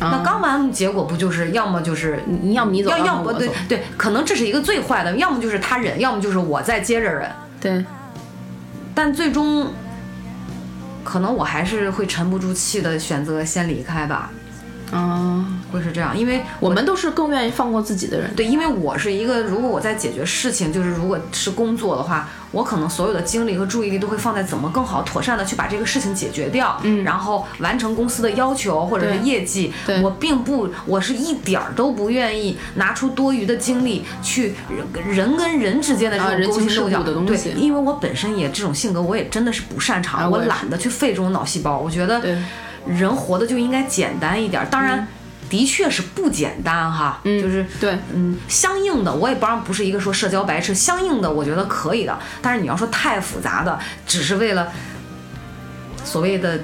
那刚完结果不就是要么就是
你要么你走，
要
要
么对对，可能这是一个最坏的，要么就是他忍，要么就是我再接着忍。
对，
但最终可能我还是会沉不住气的选择先离开吧。
啊，
会是这样，因为
我们都是更愿意放过自己的人。
对，因为我是一个，如果我在解决事情，就是如果是工作的话，我可能所有的精力和注意力都会放在怎么更好、妥善的去把这个事情解决掉，
嗯
然后完成公司的要求或者是业绩
对。
我并不，我是一点儿都不愿意拿出多余的精力去人人跟人之间的
啊
这种勾心斗角
的东西，
因为我本身也这种性格，我也真的是不擅长，我懒得去费这种脑细胞。我觉得
对
人活的就应该简单一点儿，当然。的确是不简单哈，
嗯
就是
对，
嗯，相应的，我也不让不是一个说社交白痴，相应的我觉得可以的。但是你要说太复杂的，只是为了所谓的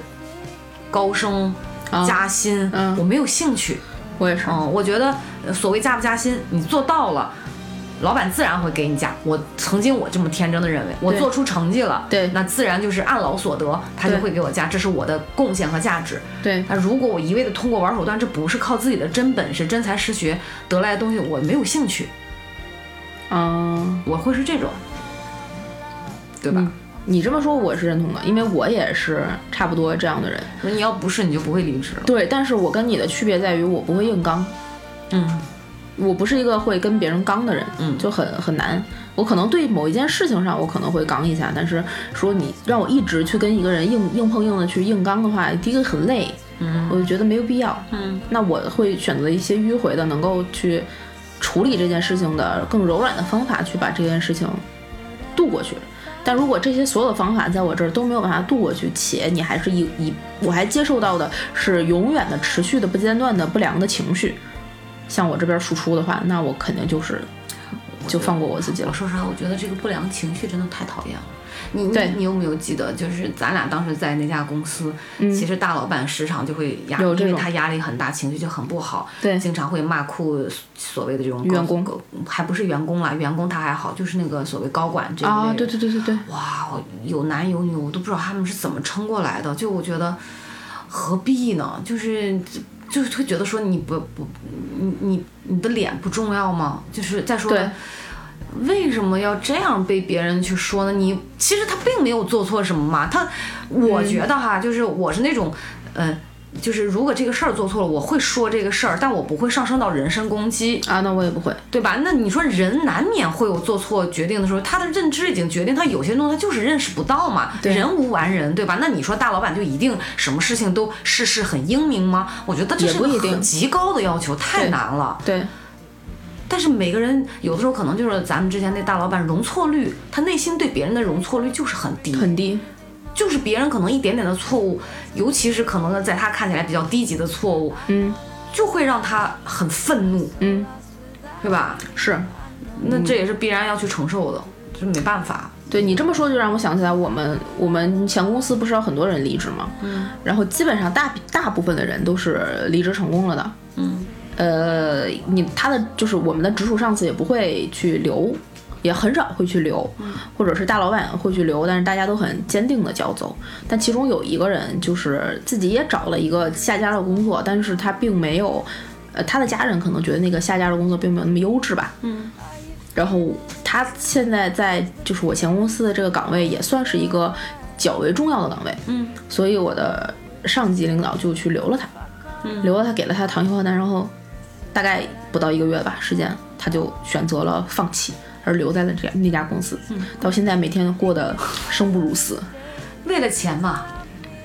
高升、
啊
加薪，
嗯
我没有兴趣。
我也是。
嗯，我觉得呃所谓加不加薪，你做到了。老板自然会给你加。我曾经我这么天真的认为，我做出成绩了，
对
那自然就是按劳所得，他就会给我加，这是我的贡献和价值。
对，
那如果我一味的通过玩手段，这不是靠自己的真本事、真才实学得来的东西，我没有兴趣，
嗯，
我会是这种，对吧？
你这么说我是认同的，因为我也是差不多这样的人。
那你要不是，你就不会离职了。
对，但是我跟你的区别在于，我不会硬刚，
嗯
我不是一个会跟别人刚的人，
嗯
就很很难。我可能对某一件事情上，我可能会刚一下，但是说你让我一直去跟一个人硬硬碰硬的去硬刚的话，第一个很累，
嗯
我就觉得没有必要。
嗯
那我会选择一些迂回的，能够去处理这件事情的更柔软的方法，去把这件事情度过去。但如果这些所有的方法在我这儿都没有办法度过去，且你还是一一我还接受到的是永远的、持续的、不间断的不良的情绪，向我这边输出的话，那我肯定就是就放过我自己了
我。说实话，我觉得这个不良情绪真的太讨厌了。你你你有没有记得，就是咱俩当时在那家公司，其实大老板时常就会压，因为他压力很大，情绪就很不好，
对
经常会骂哭所谓的这种
员工，
还不是员工啦，员工他还好，就是那个所谓高管这一类
啊，对对对对对，
哇，我有男有女，我都不知道他们是怎么撑过来的。就我觉得何必呢？就是就会觉得说你不不，你你你的脸不重要吗？就是再说了，为什么要这样被别人去说呢？你其实他并没有做错什么嘛。他，我觉得哈，就是我是那种，呃。就是如果这个事儿做错了，我会说这个事儿，但我不会上升到人身攻击。
啊，那我也不会。
对吧？那你说人难免会有做错决定的时候，他的认知已经决定他有些东西他就是认识不到嘛。
对
人无完人，对吧？那你说大老板就一定什么事情都事事很英明吗？我觉得这是
一个
很极高的要求，太难了。
对，
但是每个人有的时候可能就是咱们之前那大老板容错率，他内心对别人的容错率就是很低，
很低。
就是别人可能一点点的错误，尤其是可能在他看起来比较低级的错误，
嗯
就会让他很愤怒，
嗯，
对吧？
是。
那这也是必然要去承受的，就没办法。
对你这么说，就让我想起来，我们我们前公司不是有很多人离职吗？
嗯，
然后基本上大大部分的人都是离职成功了的。
嗯，
呃，你他的就是我们的直属上司也不会去留，也很少会去留，或者是大老板会去留，但是大家都很坚定的就要走。但其中有一个人就是自己也找了一个下家的工作，但是他并没有，呃，他的家人可能觉得那个下家的工作并没有那么优质吧。
嗯。
然后他现在在就是我前公司的这个岗位也算是一个较为重要的岗位，
嗯，
所以我的上级领导就去留了他，
嗯
留了他，给了他糖衣炮弹，然后大概不到一个月吧时间，他就选择了放弃，而留在了这那家公司，
嗯
到现在每天过得生不如死，
为了钱嘛，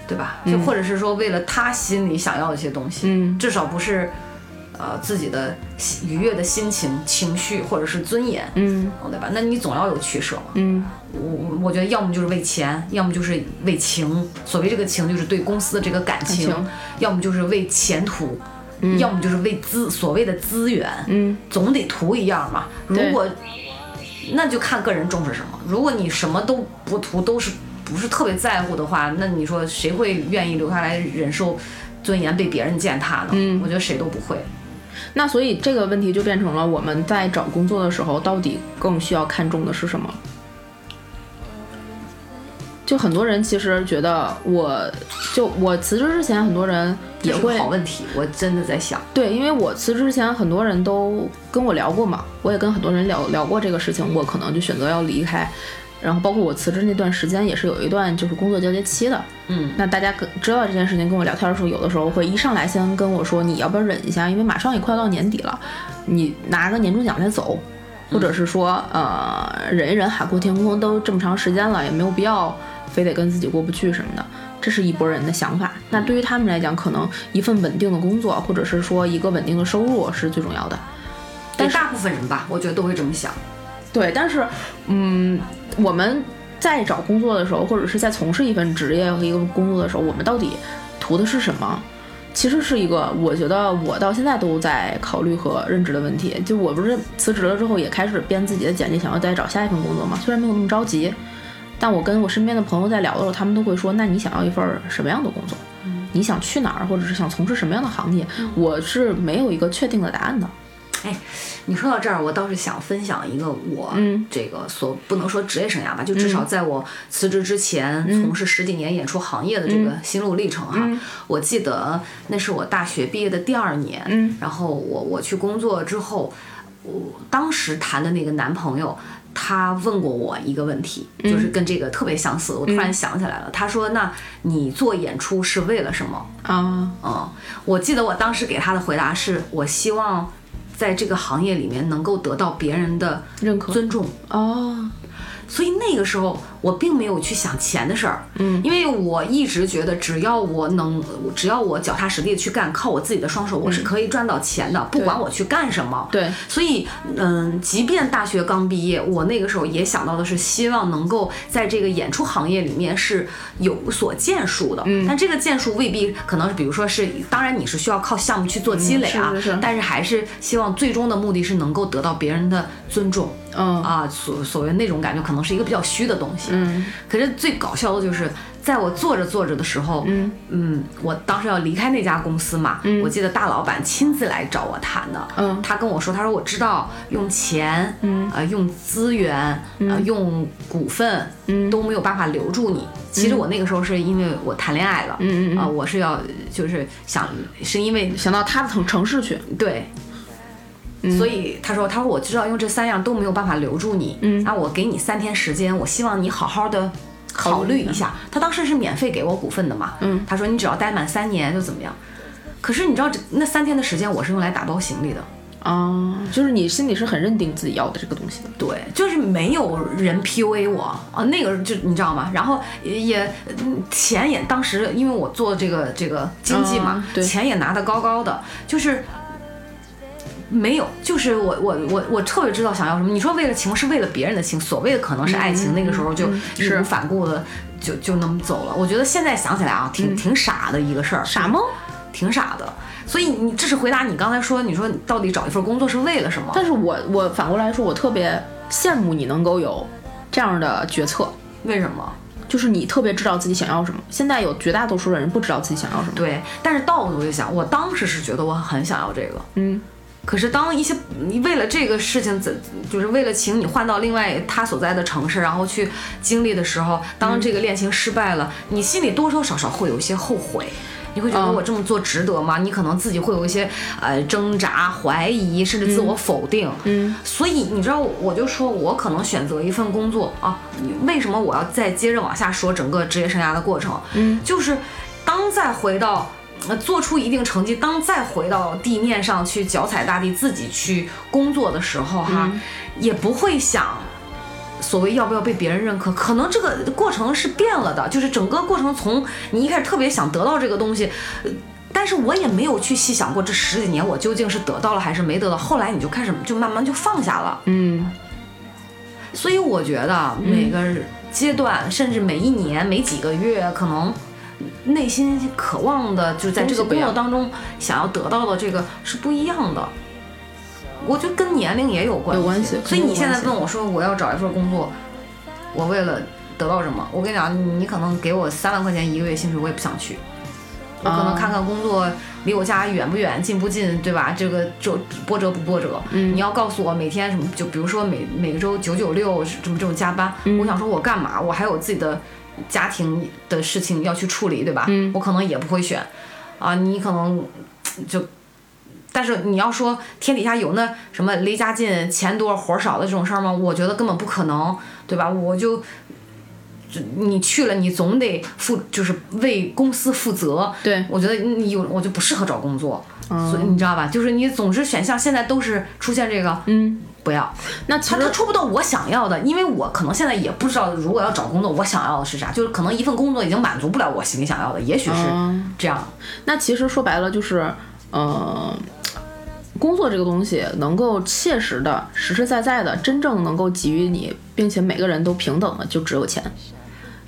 对吧？就或者是说为了他心里想要的一些东西，
嗯
至少不是呃自己的愉悦的心情、情绪或者是尊严，
嗯
对吧？那你总要有取舍嘛。
嗯
我我觉得要么就是为钱，要么就是为情。所谓这个情，就是对公司的这个感情；
感情
要么就是为前途，要么就是为资所谓的资源。
嗯，
总得图一样嘛。如果那就看个人重视什么。如果你什么都不图，都是不是特别在乎的话，那你说谁会愿意留下来忍受尊严被别人践踏呢？
嗯
我觉得谁都不会。
那所以这个问题就变成了我们在找工作的时候，到底更需要看重的是什么？就很多人其实觉得我，就我辞职之前，很多人也会
好问题，我真的在想。
对，因为我辞职之前，很多人都跟我聊过嘛，我也跟很多人聊聊过这个事情，我可能就选择要离开。然后包括我辞职那段时间，也是有一段就是工作交接期的。
嗯，
那大家跟知道这件事情，跟我聊天的时候，有的时候会一上来先跟我说，你要不要忍一下？因为马上也快到年底了，你拿个年终奖再走，或者是说，呃，忍一忍，海阔天空，都这么长时间了，也没有必要非得跟自己过不去什么的。这是一拨人的想法。那对于他们来讲，可能一份稳定的工作，或者是说一个稳定的收入是最重要的。
但大部分人吧，我觉得都会这么想。
对，但是，嗯，我们在找工作的时候，或者是在从事一份职业和一个工作的时候，我们到底图的是什么？其实是一个，我觉得我到现在都在考虑和认知的问题。就我不是辞职了之后，也开始编自己的简历，想要再找下一份工作嘛。虽然没有那么着急，但我跟我身边的朋友在聊的时候，他们都会说：“那你想要一份什么样的工作？你想去哪儿，或者是想从事什么样的行业？”我是没有一个确定的答案的。
哎，你说到这儿，我倒是想分享一个我
嗯
这个所不能说职业生涯吧，就至少在我辞职之前，从事十几年演出行业的这个心路历程哈。我记得那是我大学毕业的第二年，
嗯
然后我我去工作之后，我当时谈的那个男朋友。他问过我一个问题，就是跟这个特别相似。我突然想起来了，他说：“那你做演出是为了什么？”
啊，
嗯，我记得我当时给他的回答是：我希望在这个行业里面能够得到别人的
认可
尊重。
哦，
所以那个时候我并没有去想钱的事儿，
嗯，
因为我一直觉得只要我能，只要我脚踏实地的去干，靠我自己的双手，我是可以赚到钱的，不管我去干什么。
对，
所以，嗯，即便大学刚毕业，我那个时候也想到的是，希望能够在这个演出行业里面是有所建树的。嗯，但这个建树未必可能是，比如说是，当然你是需要靠项目去做积累啊，
嗯是是是
但是还是希望最终的目的是能够得到别人的尊重。
嗯
啊，所所谓那种感觉，可能是一个比较虚的东西。
嗯。
可是最搞笑的就是，在我做着做着的时候，
嗯。
我当时要离开那家公司嘛，我记得大老板亲自来找我谈的，
嗯。
他跟我说，他说我知道用钱，
嗯。
呃，用资源，呃，用股份，
嗯。
都没有办法留住你。其实我那个时候是因为我谈恋爱了，
嗯嗯嗯。
啊、我是要就是想是因为
想到他的城城市去，
对。
嗯
所以他说：“他说我知道用这三样都没有办法留住你，
嗯
那我给你三天时间，我希望你好好的考虑一下。他当时是免费给我股份的嘛，
嗯
他说你只要待满三年就怎么样。可是你知道这那三天的时间我是用来打包行李的，
啊，就是你心里是很认定自己要的这个东西的。
对，就是没有人 PUA 我啊，那个就你知道吗？然后也也嗯钱也当时因为我做这个这个经济嘛，钱也拿得高高的，就是没有，就是我我我我特别知道想要什么。你说为了情是为了别人的情，所谓的可能是爱情，那个时候就义
是
无反顾的就就那么走了。我觉得现在想起来啊，挺挺傻的一个事儿，
傻吗？
挺傻的。所以你这是回答你刚才说，你说你到底找一份工作是为了什么？
但是我我反过来说，我特别羡慕你能够有这样的决策，
为什么？
就是你特别知道自己想要什么。现在有绝大多数的人不知道自己想要什么。
对，但是倒过头就想，我当时是觉得我很想要这个，
嗯，
可是当一些你为了这个事情，怎就是为了请你换到另外他所在的城市，然后去经历的时候，当这个恋情失败了，你心里多多少少会有一些后悔。你会觉得
嗯
我这么做值得吗？你可能自己会有一些呃挣扎、怀疑，甚至自我否定。
嗯，
所以你知道，我就说我可能选择一份工作啊，为什么我要再接着往下说整个职业生涯的过程？
嗯，
就是当再回到。呃，做出一定成绩，当再回到地面上去脚踩大地，自己去工作的时候，哈，也不会想所谓要不要被别人认可，可能这个过程是变了的，就是整个过程从你一开始特别想得到这个东西，呃但是我也没有去细想过这十几年我究竟是得到了还是没得到，后来你就开始就慢慢就放下了。
嗯。
所以我觉得每个阶段，甚至每一年、每几个月，可能内心渴望的，就在这个工作当中想要得到的这个是不一样的。我觉得跟年龄也有关系。
有关系
所以你现在问我说我要找一份工作，我为了得到什么？我跟你讲，你可能给我三万块钱一个月薪水，我也不想去。我可能
啊
看看工作离我家远不远，近不近，对吧？这个就波折不波折？
嗯
你要告诉我每天什么，就比如说每每个周九九六这么这种加班，
嗯
我想说我干嘛？我还有自己的家庭的事情要去处理，对吧？
嗯
我可能也不会选。啊，你可能就但是你要说天底下有那什么离家近、钱多、活少的这种事儿吗？我觉得根本不可能，对吧？我就。就你去了，你总得负，就是为公司负责。
对，
我觉得你有，我就不适合找工作，所以你知道吧？就是你总之选项现在都是出现这个，
嗯，
不要。
那
他他出不到我想要的，因为我可能现在也不知道，如果要找工作，我想要的是啥？就是可能一份工作已经满足不了我心里想要的，也许是这样。
那其实说白了就是，呃，工作这个东西能够切实的、实实在在的、真正能够给予你，并且每个人都平等的，就只有钱。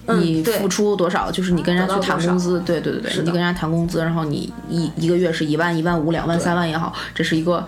你付出多少，就是你跟人家去谈工资，对对对对，你跟人家谈工资，然后你一一个月是一万、一万五、两万、三万也好，这是一个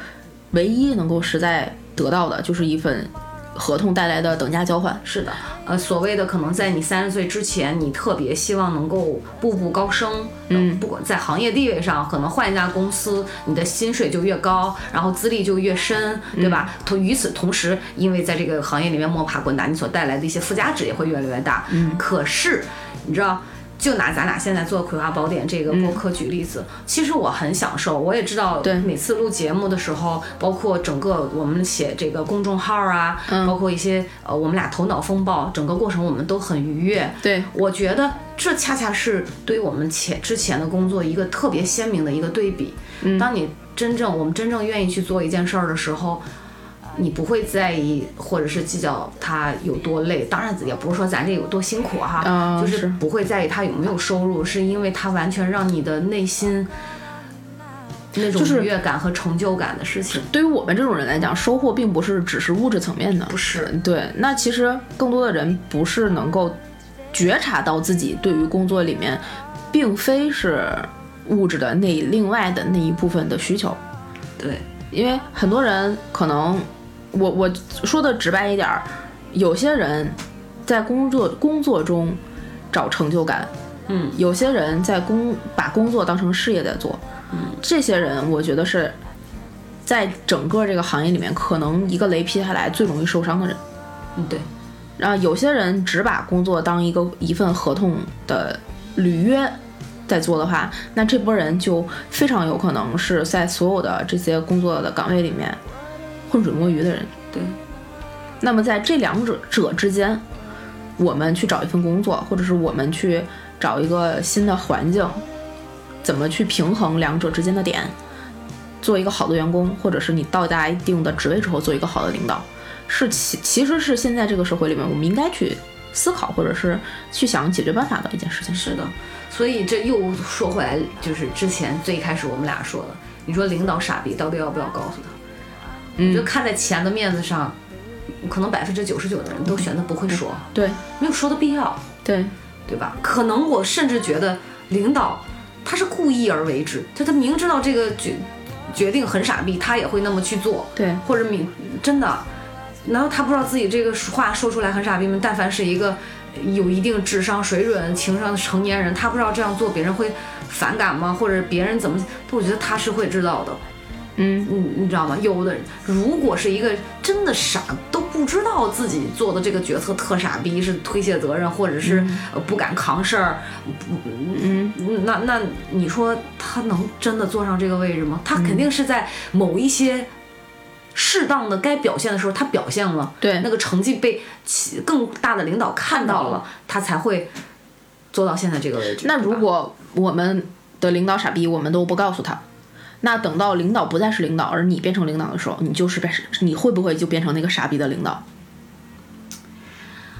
唯一能够实在得到的，就是一份。合同带来的等价交换
是的，呃，所谓的可能在你三十岁之前，你特别希望能够步步高升，
嗯，
不管在行业地位上，可能换一家公司，你的薪水就越高，然后资历就越深，对吧？同与此同时，因为在这个行业里面摸爬滚打，你所带来的一些附加值也会越来越大。
嗯，
可是你知道。就拿咱俩现在做《葵花宝典》这个播客举例子，其实我很享受。我也知道，每次录节目的时候，包括整个我们写这个公众号啊，包括一些呃，我们俩头脑风暴，整个过程我们都很愉悦。
对，
我觉得这恰恰是对于我们前之前的工作一个特别鲜明的一个对比。当你真正我们真正愿意去做一件事儿的时候。你不会在意，或者是计较他有多累，当然也不是说咱这有多辛苦哈，就是不会在意他有没有收入，是因为他完全让你的内心那种愉悦感和成就感的事情。
对于我们这种人来讲，收获并不是只是物质层面的，
不是。
对，那其实更多的人不是能够觉察到自己对于工作里面，并非是物质的那另外的那一部分的需求。
对，
因为很多人可能。我我说的直白一点儿，有些人在工作工作中找成就感，
嗯，
有些人在工把工作当成事业在做，
嗯，
这些人我觉得是在整个这个行业里面，可能一个雷劈下来最容易受伤的人，
嗯，对。
然后有些人只把工作当一个一份合同的履约在做的话，那这波人就非常有可能是在所有的这些工作的岗位里面。浑水摸鱼的人，
对。
那么在这两者者之间，我们去找一份工作，或者是我们去找一个新的环境，怎么去平衡两者之间的点？做一个好的员工，或者是你到达一定的职位之后做一个好的领导，是其其实是现在这个社会里面我们应该去思考，或者是去想解决办法的一件事情。
是的，所以这又说回来，就是之前最开始我们俩说的，你说领导傻逼，到底要不要告诉他？
嗯，
就看在钱的面子上，可能百分之九十九的人都选择不会说，
对，
没有说的必要，
对，
对吧？可能我甚至觉得领导他是故意而为之，就他明知道这个决决定很傻逼，他也会那么去做，
对，
或者明真的，难道他不知道自己这个话说出来很傻逼吗？但凡是一个有一定智商水准、情商的成年人，他不知道这样做别人会反感吗？或者别人怎么？我觉得他是会知道的。
嗯，
你你知道吗？有的人如果是一个真的傻，都不知道自己做的这个决策特傻逼，是推卸责任，或者是不敢扛事儿，嗯，那那你说他能真的坐上这个位置吗？他肯定是在某一些适当的该表现的时候，他表现了，
对，
那个成绩被更大的领导看到了，他才会做到现在这个位置。
那如果我们的领导傻逼，我们都不告诉他。那等到领导不再是领导，而你变成领导的时候，你就是变，你会不会就变成那个傻逼的领导？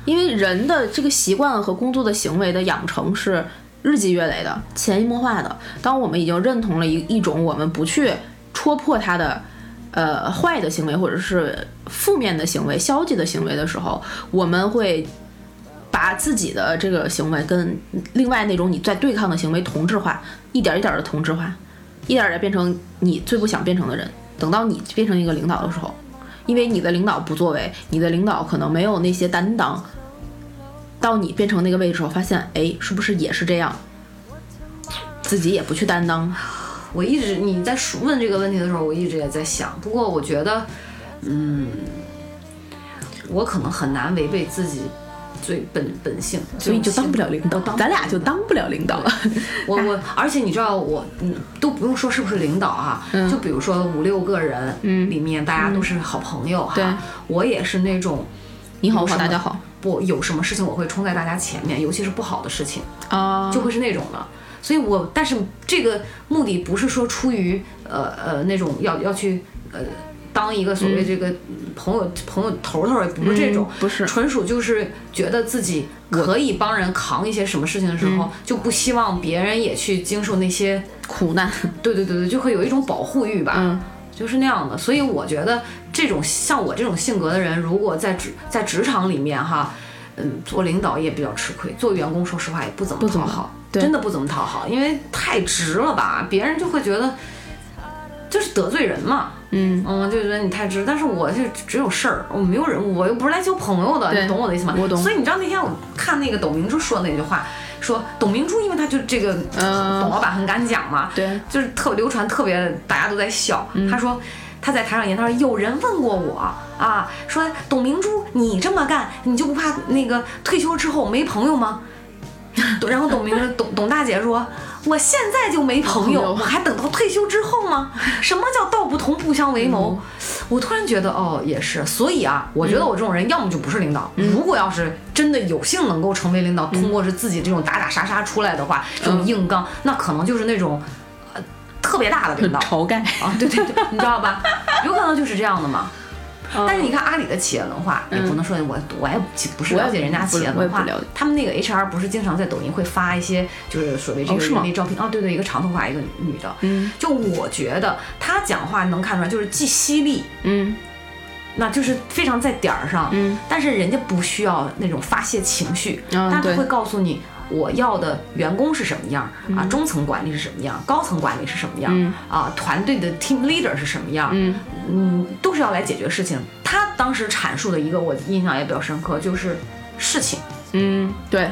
因为人的这个习惯和工作的行为的养成是日积月累的、潜移默化的。当我们已经认同了一一种我们不去戳破他的呃坏的行为，或者是负面的行为、消极的行为的时候，我们会把自己的这个行为跟另外那种你在对抗的行为同质化，一点一点的同质化。一点点变成你最不想变成的人。等到你变成一个领导的时候，因为你的领导不作为，你的领导可能没有那些担当。到你变成那个位置时候，发现，哎，是不是也是这样？自己也不去担当。
我一直你在问这个问题的时候，我一直也在想。不过我觉得，嗯，我可能很难违背自己最本本性，
所以就当不了领导
当，
咱俩就当不了领导了。
我我，而且你知道我，嗯，都不用说是不是领导啊，
嗯
就比如说五六个人，嗯，里面大家都是好朋友哈，
对
我也是那种
你好，我好，大家好
不有什么事情我会冲在大家前面，尤其是不好的事情，
啊，
就会是那种的。所以我，但是这个目的不是说出于呃呃那种要要去呃当一个所谓这个朋友、朋友头头，也不是这种，
嗯不是。
纯属就是觉得自己可以帮人扛一些什么事情的时候，就不希望别人也去经受那些，
苦难，
对对对对，就会有一种保护欲吧。
嗯。
就是那样的，所以我觉得这种像我这种性格的人，如果在职在职场里面哈，嗯，做领导也比较吃亏，做员工说实话也不怎么
不怎么
讨好，真的不怎么讨好，因为太直了吧，别人就会觉得就是得罪人嘛，
嗯
嗯，就觉得你太直，但是我就只有事儿，我没有人，我又不是来交朋友的，你懂我的意思吗？
我懂
所以你知道那天我看那个董明珠说的那句话，说董明珠因为她就这个、
嗯
董老板很敢讲嘛，
对，
就是特流传特别，大家都在笑。
嗯
他说他在台上演，他说有人问过我啊，说董明珠你这么干，你就不怕那个退休之后没朋友吗？然后董明珠董董大姐说。我现在就没朋友，我还等到退休之后吗？什么叫道不同不相为谋？
嗯
我突然觉得，哦，也是。所以啊，我觉得我这种人要么就不是领导，
嗯
如果要是真的有幸能够成为领导，通过是自己这种打打杀杀出来的话，这种硬刚，那可能就是那种呃特别大的领导
晁盖，
啊，对对对，你知道吧？有可能就是这样的嘛。但是你看阿里的企业文化，也不能说我我也不是了解人家企业文化。他们那个 HR 不是经常在抖音会发一些就是所谓这个
哦是吗
人力招聘啊，对对，一个长头发一个女的，
嗯。
就我觉得她讲话能看出来就是既犀利，
嗯。
那就是非常在点儿上，
嗯，
但是人家不需要那种发泄情绪，但他会告诉你我要的员工是什么样、啊，中层管理是什么样，高层管理是什么样、
嗯
啊，团队的 team leader 是什么样，
嗯
嗯，都是要来解决事情。他当时阐述的一个我印象也比较深刻，就是事情，
嗯，对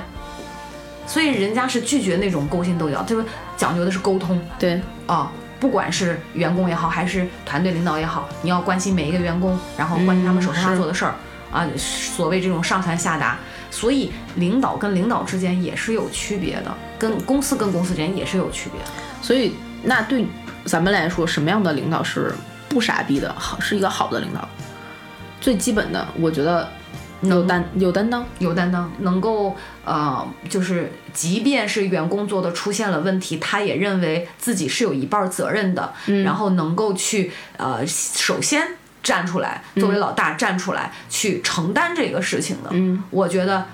所以人家是拒绝那种勾心斗角，就是讲究的是沟通
对，
啊。不管是员工也好，还是团队领导也好，你要关心每一个员工，然后关心他们手头上
是
做的事儿、啊。所谓这种上传下达，所以领导跟领导之间也是有区别的，跟公司跟公司之间也是有区别的。
所以那对咱们来说，什么样的领导是不傻逼的，好是一个好的领导？最基本的，我觉得有担有担当，
有担当，能够呃，就是即便是员工做的出现了问题，他也认为自己是有一半责任的，然后能够去呃，首先站出来，作为老大站出来、去承担这个事情的。
嗯
我觉得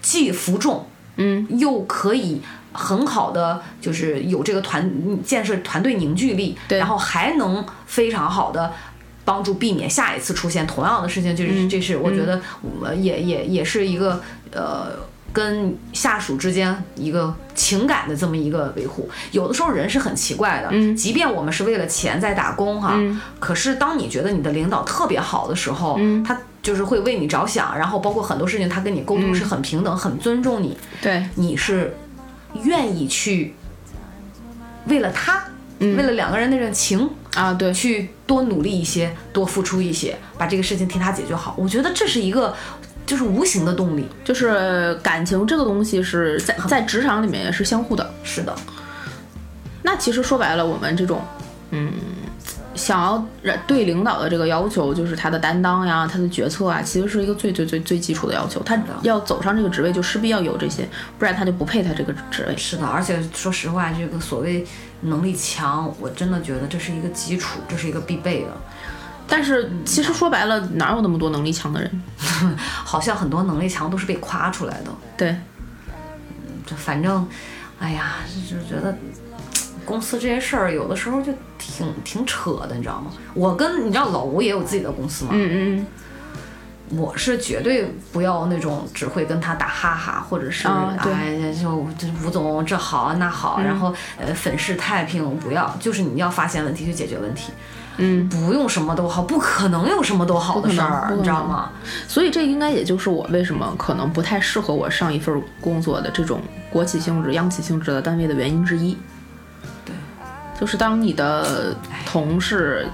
既服众，
嗯
又可以。很好的，就是有这个团建设团队凝聚力，
对
然后还能非常好的帮助避免下一次出现同样的事情，就是、
嗯
这是我觉得我也也也是一个呃跟下属之间一个情感的这么一个维护。有的时候人是很奇怪的，
嗯。
即便我们是为了钱在打工哈，
嗯。
可是当你觉得你的领导特别好的时候，
嗯。
他就是会为你着想，然后包括很多事情他跟你沟通是很平等、很尊重你，
对，
你是愿意去为了他，为了两个人那种情，
啊对，
去多努力一些，多付出一些，把这个事情替他解决好。我觉得这是一个就是无形的动力。
就是感情这个东西是在在职场里面也是相互的。
是的，
那其实说白了，我们这种，嗯，想要对领导的这个要求，就是他的担当呀，他的决策啊，其实是一个最最最最基础的要求。他要走上这个职位，就势必要有这些，不然他就不配他这个职位。
是的，而且说实话，这个所谓能力强，我真的觉得这是一个基础，这是一个必备的。
但是其实说白了，哪有那么多能力强的人？
好像很多能力强都是被夸出来的。
对，
这反正，哎呀，就觉得公司这些事儿有的时候就挺挺扯的，你知道吗？我跟你知道老吴也有自己的公司嘛，
嗯嗯
我是绝对不要那种只会跟他打哈哈，或者是、哎呀就这吴总这好那好，然后呃粉饰太平，不要，就是你要发现问题就解决问题，
嗯，
不用什么都好，不可能有什么都好的事儿，你知道吗？
所以这应该也就是我为什么可能不太适合我上一份工作的这种国企性质、央企性质的单位的原因之一。
对，
就是当你的同事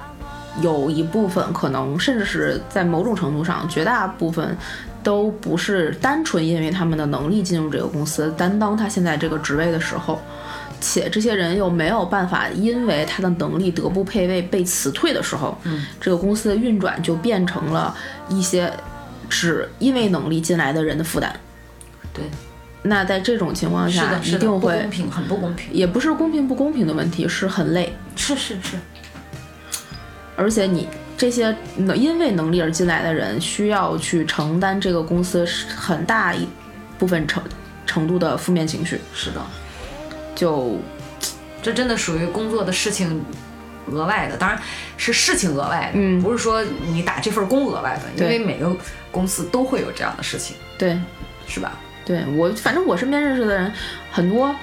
有一部分可能，甚至是在某种程度上，绝大部分都不是单纯因为他们的能力进入这个公司担当他现在这个职位的时候，且这些人又没有办法因为他的能力德不配位被辞退的时候，
嗯，
这个公司的运转就变成了一些只因为能力进来的人的负担。
对，
那在这种情况下，一定会
不公平，很不公平。
也不是公平不公平的问题，是很累。
是是是，
而且你这些能因为能力而进来的人，需要去承担这个公司很大一部分程程度的负面情绪，
是的，
就
这真的属于工作的事情额外的，当然是事情额外的，
嗯
不是说你打这份工额外的，因为每个公司都会有这样的事情，
对
是吧？
对我，反正我身边认识的人很多，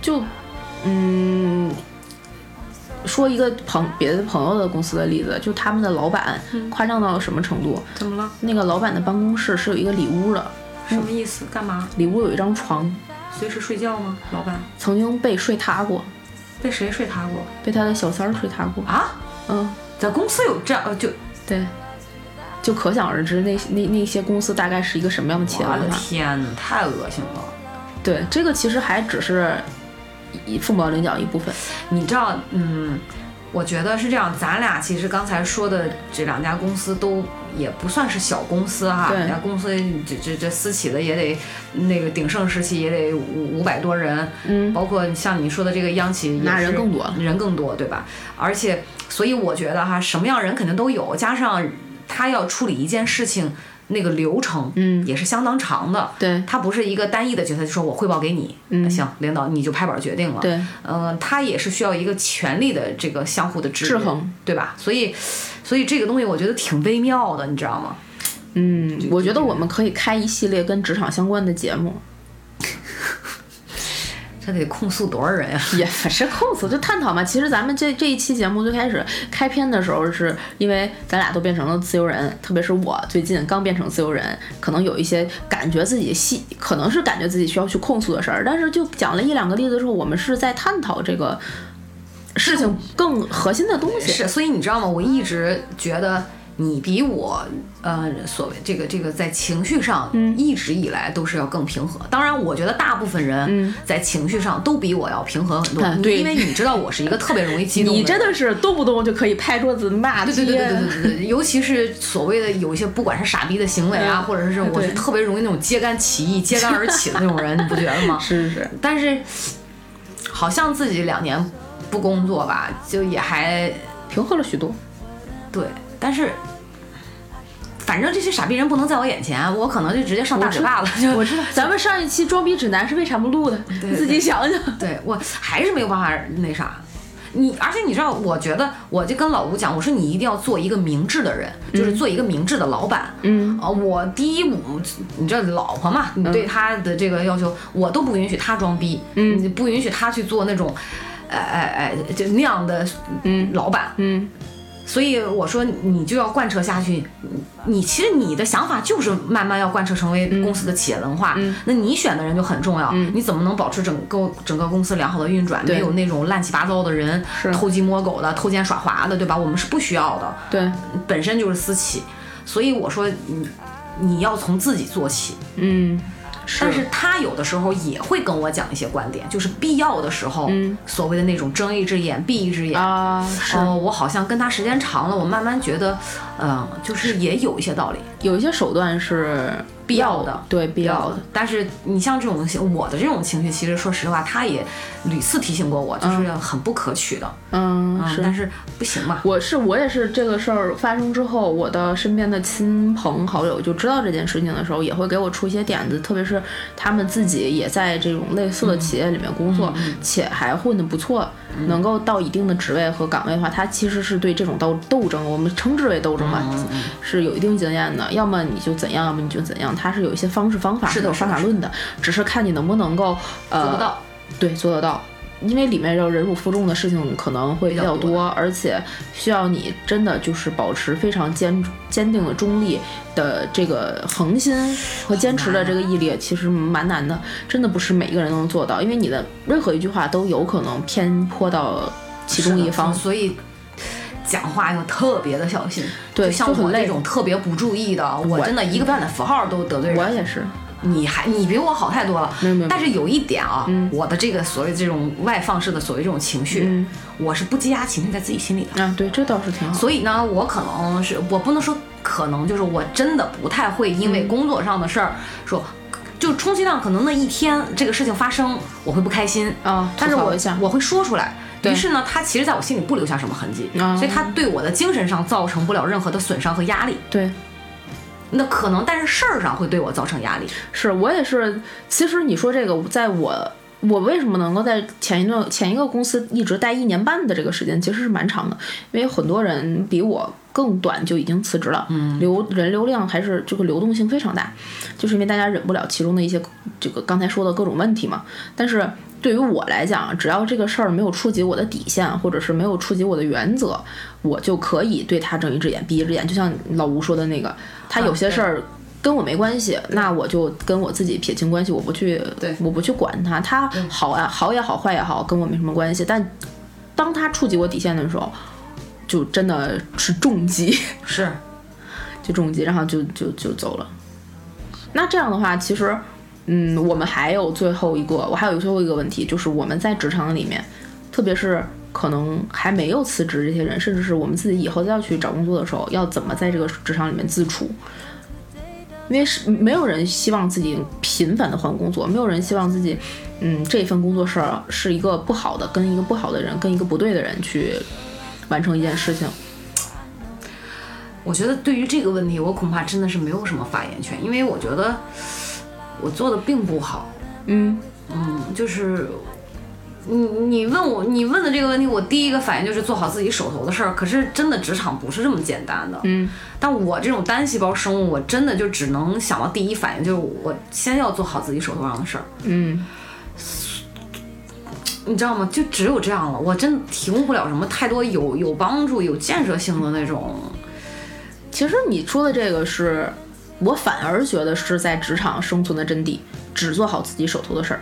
就嗯。说一个朋别的朋友的公司的例子，就他们的老板夸张到了什么程度？
怎么了？
那个老板的办公室是有一个里屋的，
什么意思？干嘛？
里屋有一张床，
随时睡觉吗？老板
曾经被睡塌过，
被谁睡塌过
被他的小三儿睡塌过。
啊？
嗯，
在公司有这样呃就
对，就可想而知那那那些公司大概是一个什么样的企业
我的
文化。
天哪，太恶心了。
对，这个其实还只是一凤毛麟角一部分。
你知道，嗯，我觉得是这样，咱俩其实刚才说的这两家公司都也不算是小公司哈，
对
两家公司这这这私企的也得那个鼎盛时期也得五五百多人，
嗯，
包括像你说的这个央企
那人更多
人更多，对吧？而且，所以我觉得哈，什么样人肯定都有，加上他要处理一件事情。那个流程，
嗯
也是相当长的。
对
他不是一个单一的决策，就说我汇报给你，
嗯
行，领导你就拍板决定了。
对，
嗯，它也是需要一个权力的这个相互的制
制衡，
对吧？所以，所以这个东西我觉得挺微妙的，你知道吗？
嗯，我觉得我们可以开一系列跟职场相关的节目，
这得控诉多少人呀？
也不是控诉，就探讨嘛。其实咱们这这一期节目最开始开篇的时候，是因为咱俩都变成了自由人，特别是我最近刚变成自由人，可能有一些感觉自己细，可能是感觉自己需要去控诉的事儿。但是就讲了一两个例子之后，我们是在探讨这个事情更核心的东西。
是，所以你知道吗？我一直觉得你比我，呃，所谓这个这个在情绪上，
嗯
一直以来都是要更平和。当然，我觉得大部分人在情绪上都比我要平和很多，
嗯对
因为你知道我是一个特别容易激动的人。
你真的是动不动就可以拍桌子骂
对对对对对对对对，尤其是所谓的有一些不管是傻逼的行为啊，
嗯
或者是我
对
是特别容易那种揭竿起义、揭竿而起的那种人，你不觉得吗？
是 是是，
但是好像自己两年不工作吧，就也还
平和了许多。
对，但是。反正这些傻逼人不能在我眼前，我可能就直接上大嘴巴了。就
我知道，咱们上一期装逼指南是为啥不录的？
对
你自己想想。
对我还是没有办法那啥。你而且你知道，我觉得我就跟老吴讲，我说你一定要做一个明智的人，就是做一个明智的老板。
嗯
啊，我第一，我你知道老婆嘛，你对她的这个要求，我都不允许她装逼，
嗯
你不允许她去做那种，哎哎哎，就那样的
嗯
老板。
嗯
所以我说你就要贯彻下去，你你其实你的想法就是慢慢要贯彻成为公司的企业文化，
嗯。
那你选的人就很重要，你怎么能保持整个整个公司良好的运转，
对。
没有那种乱七八糟的人偷鸡摸狗的、偷奸耍滑的，对吧？我们是不需要的，
对，
本身就是私企，所以我说你你要从自己做起，
嗯，
但是他有的时候也会跟我讲一些观点，就是必要的时候，
嗯。
所谓的那种睁一只眼闭一只眼。
啊，是。
哦，我好像跟他时间长了，我慢慢觉得，嗯、就是也有一些道理，
有一些手段是
必要的，
对必要的。。
但是你像这种情，我的这种情绪，其实说实话，他也屡次提醒过我，就是很不可取的。
嗯，
嗯，
是。
但是不行嘛。
我是我也是这个事儿发生之后，我的身边的亲朋好友就知道这件事情的时候，也会给我出一些点子，特别是他们自己也在这种类似的企业里面工作，且还混得不错，能够到一定的职位和岗位的话，他其实是对这种斗斗争，我们称之为斗争吧，是有一定经验的。要么你就怎样，要么你就怎样，他是有一些方式方法，
是有
方法论的，只是看你能不能够呃
做得到，
对，做得到。因为里面要忍辱负重的事情可能会比较
多
多，而且需要你真的就是保持非常坚坚定的中立的这个恒心和坚持的这个毅力，其实蛮难的，真的不是每一个人都能做到，因为你的任何一句话都有可能偏颇到其中一方。
所以讲话要特别的小心。
对
像我这种特别不注意的，我真的一个标点符号都得罪人。
我也是，
你还你比我好太多了。
没有没有
但是有一点啊，我的这个所谓这种外放式的所谓这种情绪，
嗯
我是不积压情绪在自己心里的。
啊，对，这倒是挺好。
所以呢，我可能是我不能说可能，就是我真的不太会因为工作上的事儿、说，就充其量可能那一天这个事情发生，我会不开心
啊
但是我我会说出来。于是呢，他其实在我心里不留下什么痕迹，
啊
所以他对我的精神上造成不了任何的损伤和压力。
对，
那可能，但是事儿上会对我造成压力。
是我也是。其实你说这个，在我我为什么能够在前一段前一个公司一直待一年半的这个时间，其实是蛮长的，因为很多人比我更短就已经辞职了，嗯，流人流量还是这个流动性非常大，就是因为大家忍不了其中的一些这个刚才说的各种问题嘛。但是对于我来讲，只要这个事儿没有触及我的底线，或者是没有触及我的原则，我就可以对他睁一只眼闭一只眼。就像老吴说的那个，他有些事儿。跟我没关系，那我就跟我自己撇清关系，我不去，
对
我不去管他，他好啊，好也好，坏也好，跟我没什么关系。但当他触及我底线的时候，就真的是重击，
是，
就重击，然后就就就走了。那这样的话，其实，嗯，我们还有最后一个，我还有最后一个问题，就是我们在职场里面，特别是可能还没有辞职这些人，甚至是我们自己以后再要去找工作的时候，要怎么在这个职场里面自处？因为是没有人希望自己频繁的换工作，没有人希望自己，嗯，这份工作事儿是一个不好的，跟一个不好的人，跟一个不对的人去完成一件事情。
我觉得对于这个问题，我恐怕真的是没有什么发言权，因为我觉得我做的并不好。
嗯
嗯，就是你你问我你问的这个问题，我第一个反应就是做好自己手头的事儿。可是真的职场不是这么简单的。
嗯，
但我这种单细胞生物，我真的就只能想到第一反应就是我先要做好自己手头上的事儿。
嗯，
你知道吗？就只有这样了，我真提供不了什么太多有有帮助、有建设性的那种。
其实你说的这个是，我反而觉得是在职场生存的真谛，只做好自己手头的事儿。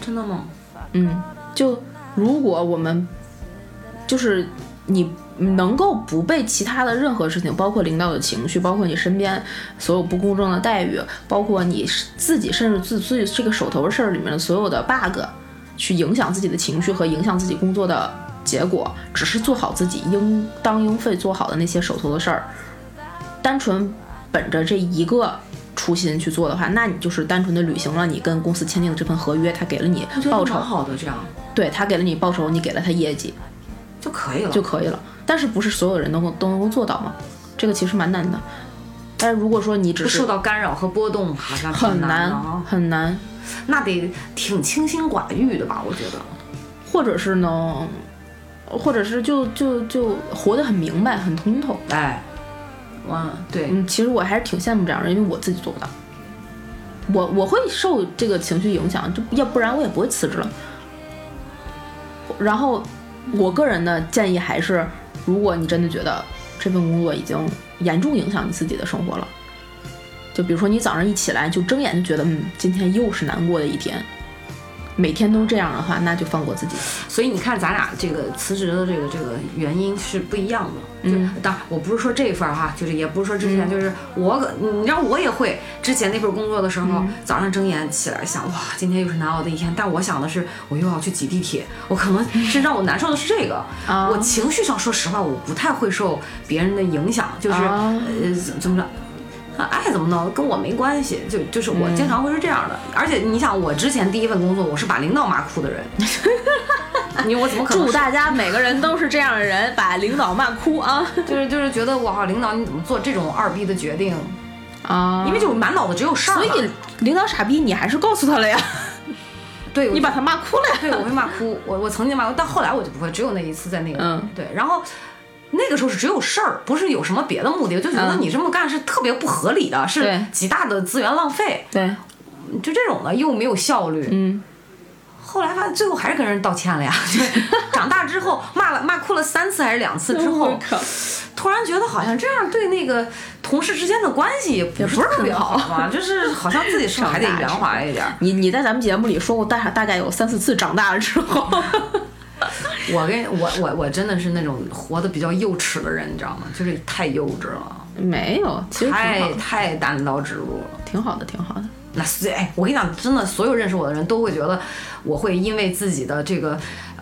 真的吗？
嗯，就如果我们就是你能够不被其他的任何事情，包括领导的情绪，包括你身边所有不公正的待遇，包括你自己甚至自自己这个手头的事儿里面的所有的 bug，去影响自己的情绪和影响自己工作的结果，只是做好自己应当应费做好的那些手头的事儿，单纯本着这一个。初心去做的话，那你就是单纯的履行了你跟公司签订的这份合约，他给了你报酬，
好的，这样
对他给了你报酬，你给了他业绩
就可以了，
就可以了。但是不是所有人都能都能够做到吗？这个其实蛮难的。但是如果说你只是
受到干扰和波动，好像
很
难
难很难，
那得挺清心寡欲的吧？我觉得，
或者是呢，或者是就就就活得很明白很通透。
哎，嗯，对，
嗯，其实我还是挺羡慕这样的，因为我自己做不到。我我会受这个情绪影响，就要不然我也不会辞职了。然后，我个人的建议还是，如果你真的觉得这份工作已经严重影响你自己的生活了，就比如说你早上一起来就睁眼就觉得，嗯，今天又是难过的一天，每天都这样的话，那就放过自己。
所以你看，咱俩这个辞职的这个这个原因是不一样的。
嗯，
当然我不是说这份儿哈，就是也不是说之前，就是我可你知道我也会之前那份工作的时候，早上睁眼起来想，哇，今天又是难熬的一天。但我想的是，我又要去挤地铁，我可能是让我难受的是这个。
啊
我情绪上，说实话，我不太会受别人的影响，就是、
啊
呃怎怎么着。啊爱怎么弄跟我没关系，就就是我经常会是这样的，而且你想，我之前第一份工作，我是把领导骂哭的人，你我怎么可能
祝大家每个人都是这样的人，把领导骂哭啊
就是就是觉得哇，领导你怎么做这种二逼的决定？
啊！
因为就满脑子只有事儿。
所以领导傻逼，你还是告诉他了呀，
对
你把他骂哭了呀。
对我会骂哭，我我曾经骂过，但后来我就不会，只有那一次在那个、
嗯
对，然后。那个时候是只有事儿，不是有什么别的目的，就觉得
嗯
你这么干是特别不合理的，是极大的资源浪费，
对，
就这种的又没有效率。
嗯，
后来发现最后还是跟人道歉了呀，就是 长大之后骂了骂哭了三次还是两次之后，突然觉得好像这样对那个同事之间的关系也不是特别好嘛，就是好像自己是不是 还得圆滑一点。
你你在咱们节目里说过大大概有三四次长大了之后，
我跟我我我真的是那种活得比较幼齿的人，你知道吗？就是太幼稚了，
没有，其实
太
的，
太单刀直入了。
挺好的，挺好的。
那是哎，我跟你讲，真的，所有认识我的人都会觉得我会因为自己的这个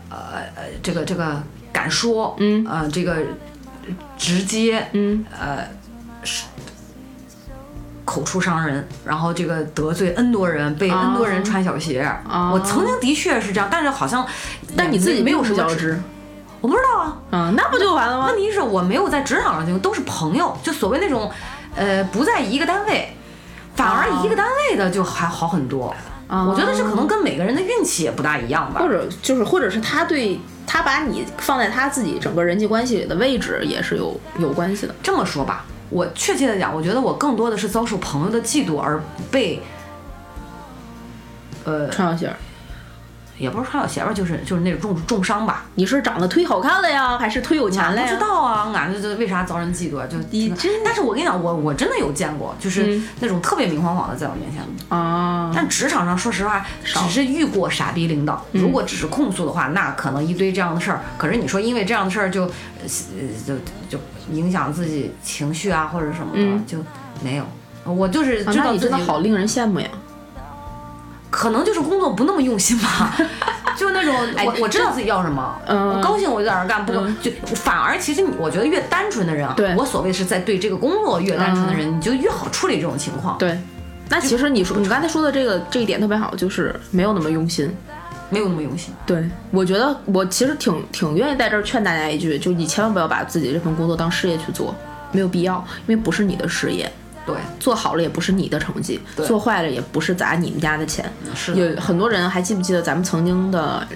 呃呃这个这个敢说，
嗯
呃这个直接，
嗯
呃是口出伤人，然后这个得罪 N 多人，被 N 多人穿小鞋。
哦
我曾经的确是这样，但是好像
但你自己
没有
并
什么指，
不较真，
我不知道啊。
嗯，那不就完了吗
问？题是我没有在职场上经历，都是朋友，就所谓那种，呃，不在一个单位，反而一个单位的就还好很多。
啊
我觉得这可能跟每个人的运气也不大一样吧
或。者就是，或者是他对他把你放在他自己整个人际关系里的位置也是有有关系的。
这么说吧，我确切的讲，我觉得我更多的是遭受朋友的嫉妒而被，呃，
穿上鞋儿，
也不是穿小鞋吧，就是就是那种重重伤吧。
你是长得忒好看了呀，还是忒有钱
俺不知？道啊，俺这这为啥遭人嫉妒啊？就
你真
但是我跟你讲，我我真的有见过，就是
嗯
那种特别明晃晃的在我面前
啊，
但职场上，说实话，只是遇过傻逼领导。
嗯
如果只是控诉的话，那可能一堆这样的事儿。可是你说因为这样的事儿就，呃，就就影响自己情绪啊，或者什么的，
嗯
就没有。我就是知道自己
真的好令人羡慕呀。
可能就是工作不那么用心吧，就那种我我知道。自己要什么，
嗯。
我高兴我就在那儿干，不
嗯。
就反而其实你我觉得越单纯的人啊，
对。
我所谓是在对这个工作越单纯的人，你就越好处理这种情况，
对，那其实你说你刚才说的这个这一点特别好，就是没有那么用心。
没有那么用心。
对，我觉得我其实挺挺愿意在这儿劝大家一句，就你千万不要把自己这份工作当事业去做，没有必要，因为不是你的事业，
对，
做好了也不是你的成绩，做坏了也不是砸你们家的钱。
是，
有很多人还记不记得咱们曾经的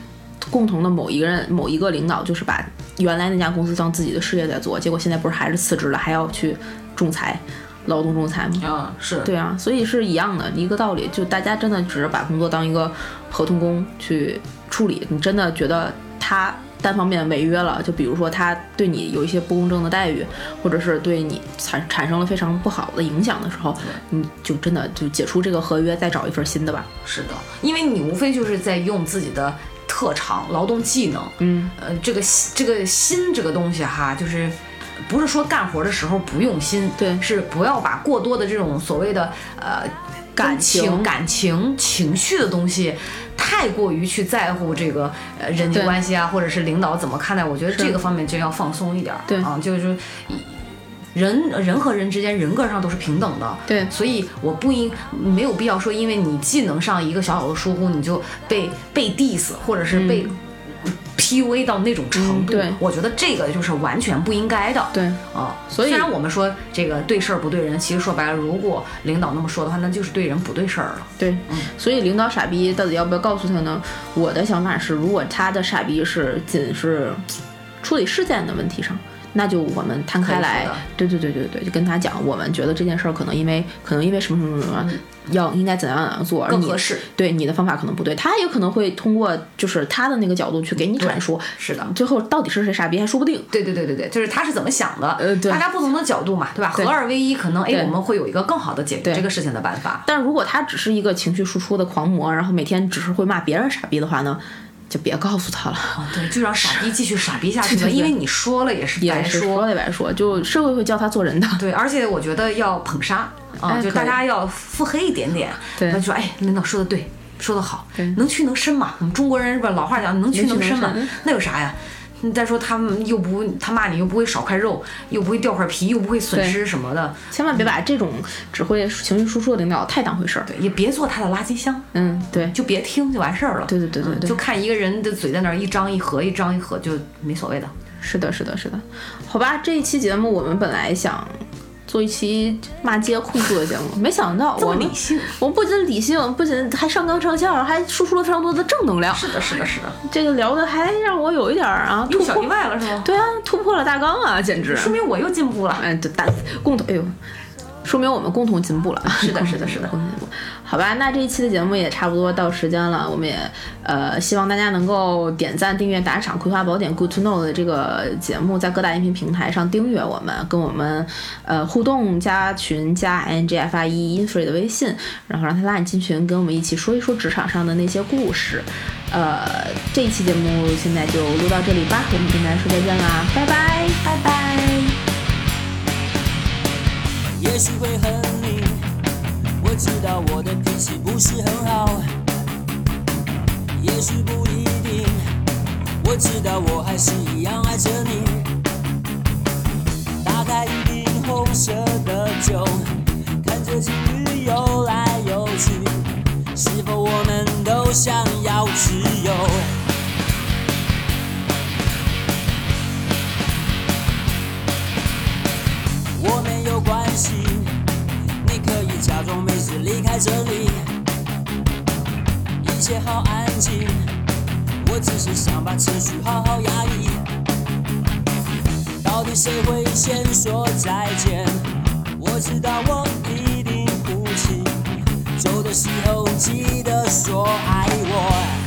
共同的某一个人、某一个领导，就是把原来那家公司当自己的事业在做，结果现在不是还是辞职了，还要去仲裁、劳动仲裁吗？
啊，是
对啊，所以是一样的一个道理，就大家真的只是把工作当一个合同工去处理，你真的觉得他单方面违约了，就比如说他对你有一些不公正的待遇，或者是对你产产生了非常不好的影响的时候，你就真的就解除这个合约，再找一份新的吧。
是的，因为你无非就是在用自己的特长、劳动技能，
嗯，
呃，这个这个心这个东西哈，就是不是说干活的时候不用心，
对
是不要把过多的这种所谓的呃
感、
情感情、情绪的东西。太过于去在乎这个呃人际关系啊，或者是领导怎么看待，我觉得这个方面就要放松一点儿。
对
啊，就是人人和人之间人格上都是平等的。
对
所以我不应没有必要说，因为你技能上一个小小的疏忽，你就被被 diss 或者是被 PUA 到那种程度。
嗯对
我觉得这个就是完全不应该的。
对，
啊，
所以
虽然我们说这个对事儿不对人，其实说白了，如果领导那么说的话，那就是对人不对事儿了。
对，所以领导傻逼到底要不要告诉他呢？我的想法是，如果他的傻逼是仅是处理事件的问题上，那就我们摊开来对对对对对，就跟他讲，我们觉得这件事儿可能因为可能因为什么什么什么，要应该怎样怎样做，
更合适。
对你的方法可能不对，他也可能会通过就是他的那个角度去给你阐述，
是的。
最后到底是谁傻逼还说不定。
对对对对对，就是他是怎么想的，
呃对
大家不同的角度嘛，对吧？合二为一，可能哎，我们会有一个更好的解决这个事情的办法。
但如果他只是一个情绪输出的狂魔，然后每天只是会骂别人傻逼的话呢，就别告诉他了。
啊，对，就让傻逼继续傻逼下去吧，因为你说了也是白
说说了也白说，就社会会教他做人的。
对，而且我觉得要捧杀啊，就大家要腹黑一点点，
对
那就说哎，领导说的对，说的好
对，
能屈能伸嘛。我们中国人是吧，老话讲能屈
能
伸嘛
伸，
那有啥呀？你再说他们又不他骂你又不会少块肉，又不会掉块皮，又不会损失什么的，
千万别把这种只会情绪输出的领导太当回事儿。
对，也别做他的垃圾箱，
嗯，对，
就别听就完事儿了。
对对对对对
嗯就看一个人的嘴在那儿一张一合，一张一合就没所谓的。
是的，是的，是的。好吧，这一期节目我们本来想做一期骂街控诉的节目，没想到我
理性，
我不仅理性，不仅还上纲上线，还输出了非常多的正能量。
是的，是的，是的，
这个聊的还让我有一点儿啊突破
意，外了是吗？
对啊，突破了大纲啊，简直。
说明我又进步了。
哎，对大共同，哎呦，说明我们共同进步了。
是的是的是的
共同进步。好吧，那这一期的节目也差不多到时间了，我们也呃希望大家能够点赞、订阅、打赏《葵花宝典 Good to Know》的这个节目，在各大音频平台上订阅我们，跟我们呃互动、加群、加 N G F I E Infree 的微信，然后让他拉你进群，跟我们一起说一说职场上的那些故事。呃，这一期节目现在就录到这里吧，我们跟大家说再见啦，拜拜，拜拜。
也许会很，知道我的脾气不是很好。也许不一定，我知道我还是一样爱着你。打开一瓶红色的酒，看着情侣游来游去，是否我们都想要自由？我没有关系，假装没事离开这里，一切好安静。我只是想把情绪好好压抑。到底谁会先说再见？我知道我一定不行。走的时候记得说爱我，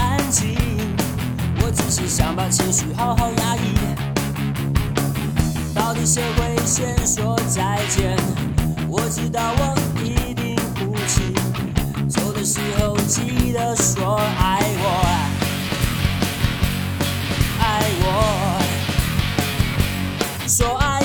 安静，我只是想把情绪好好压抑。到底谁会先说再见？我知道我一定哭泣。走的时候记得说爱我，爱我，说爱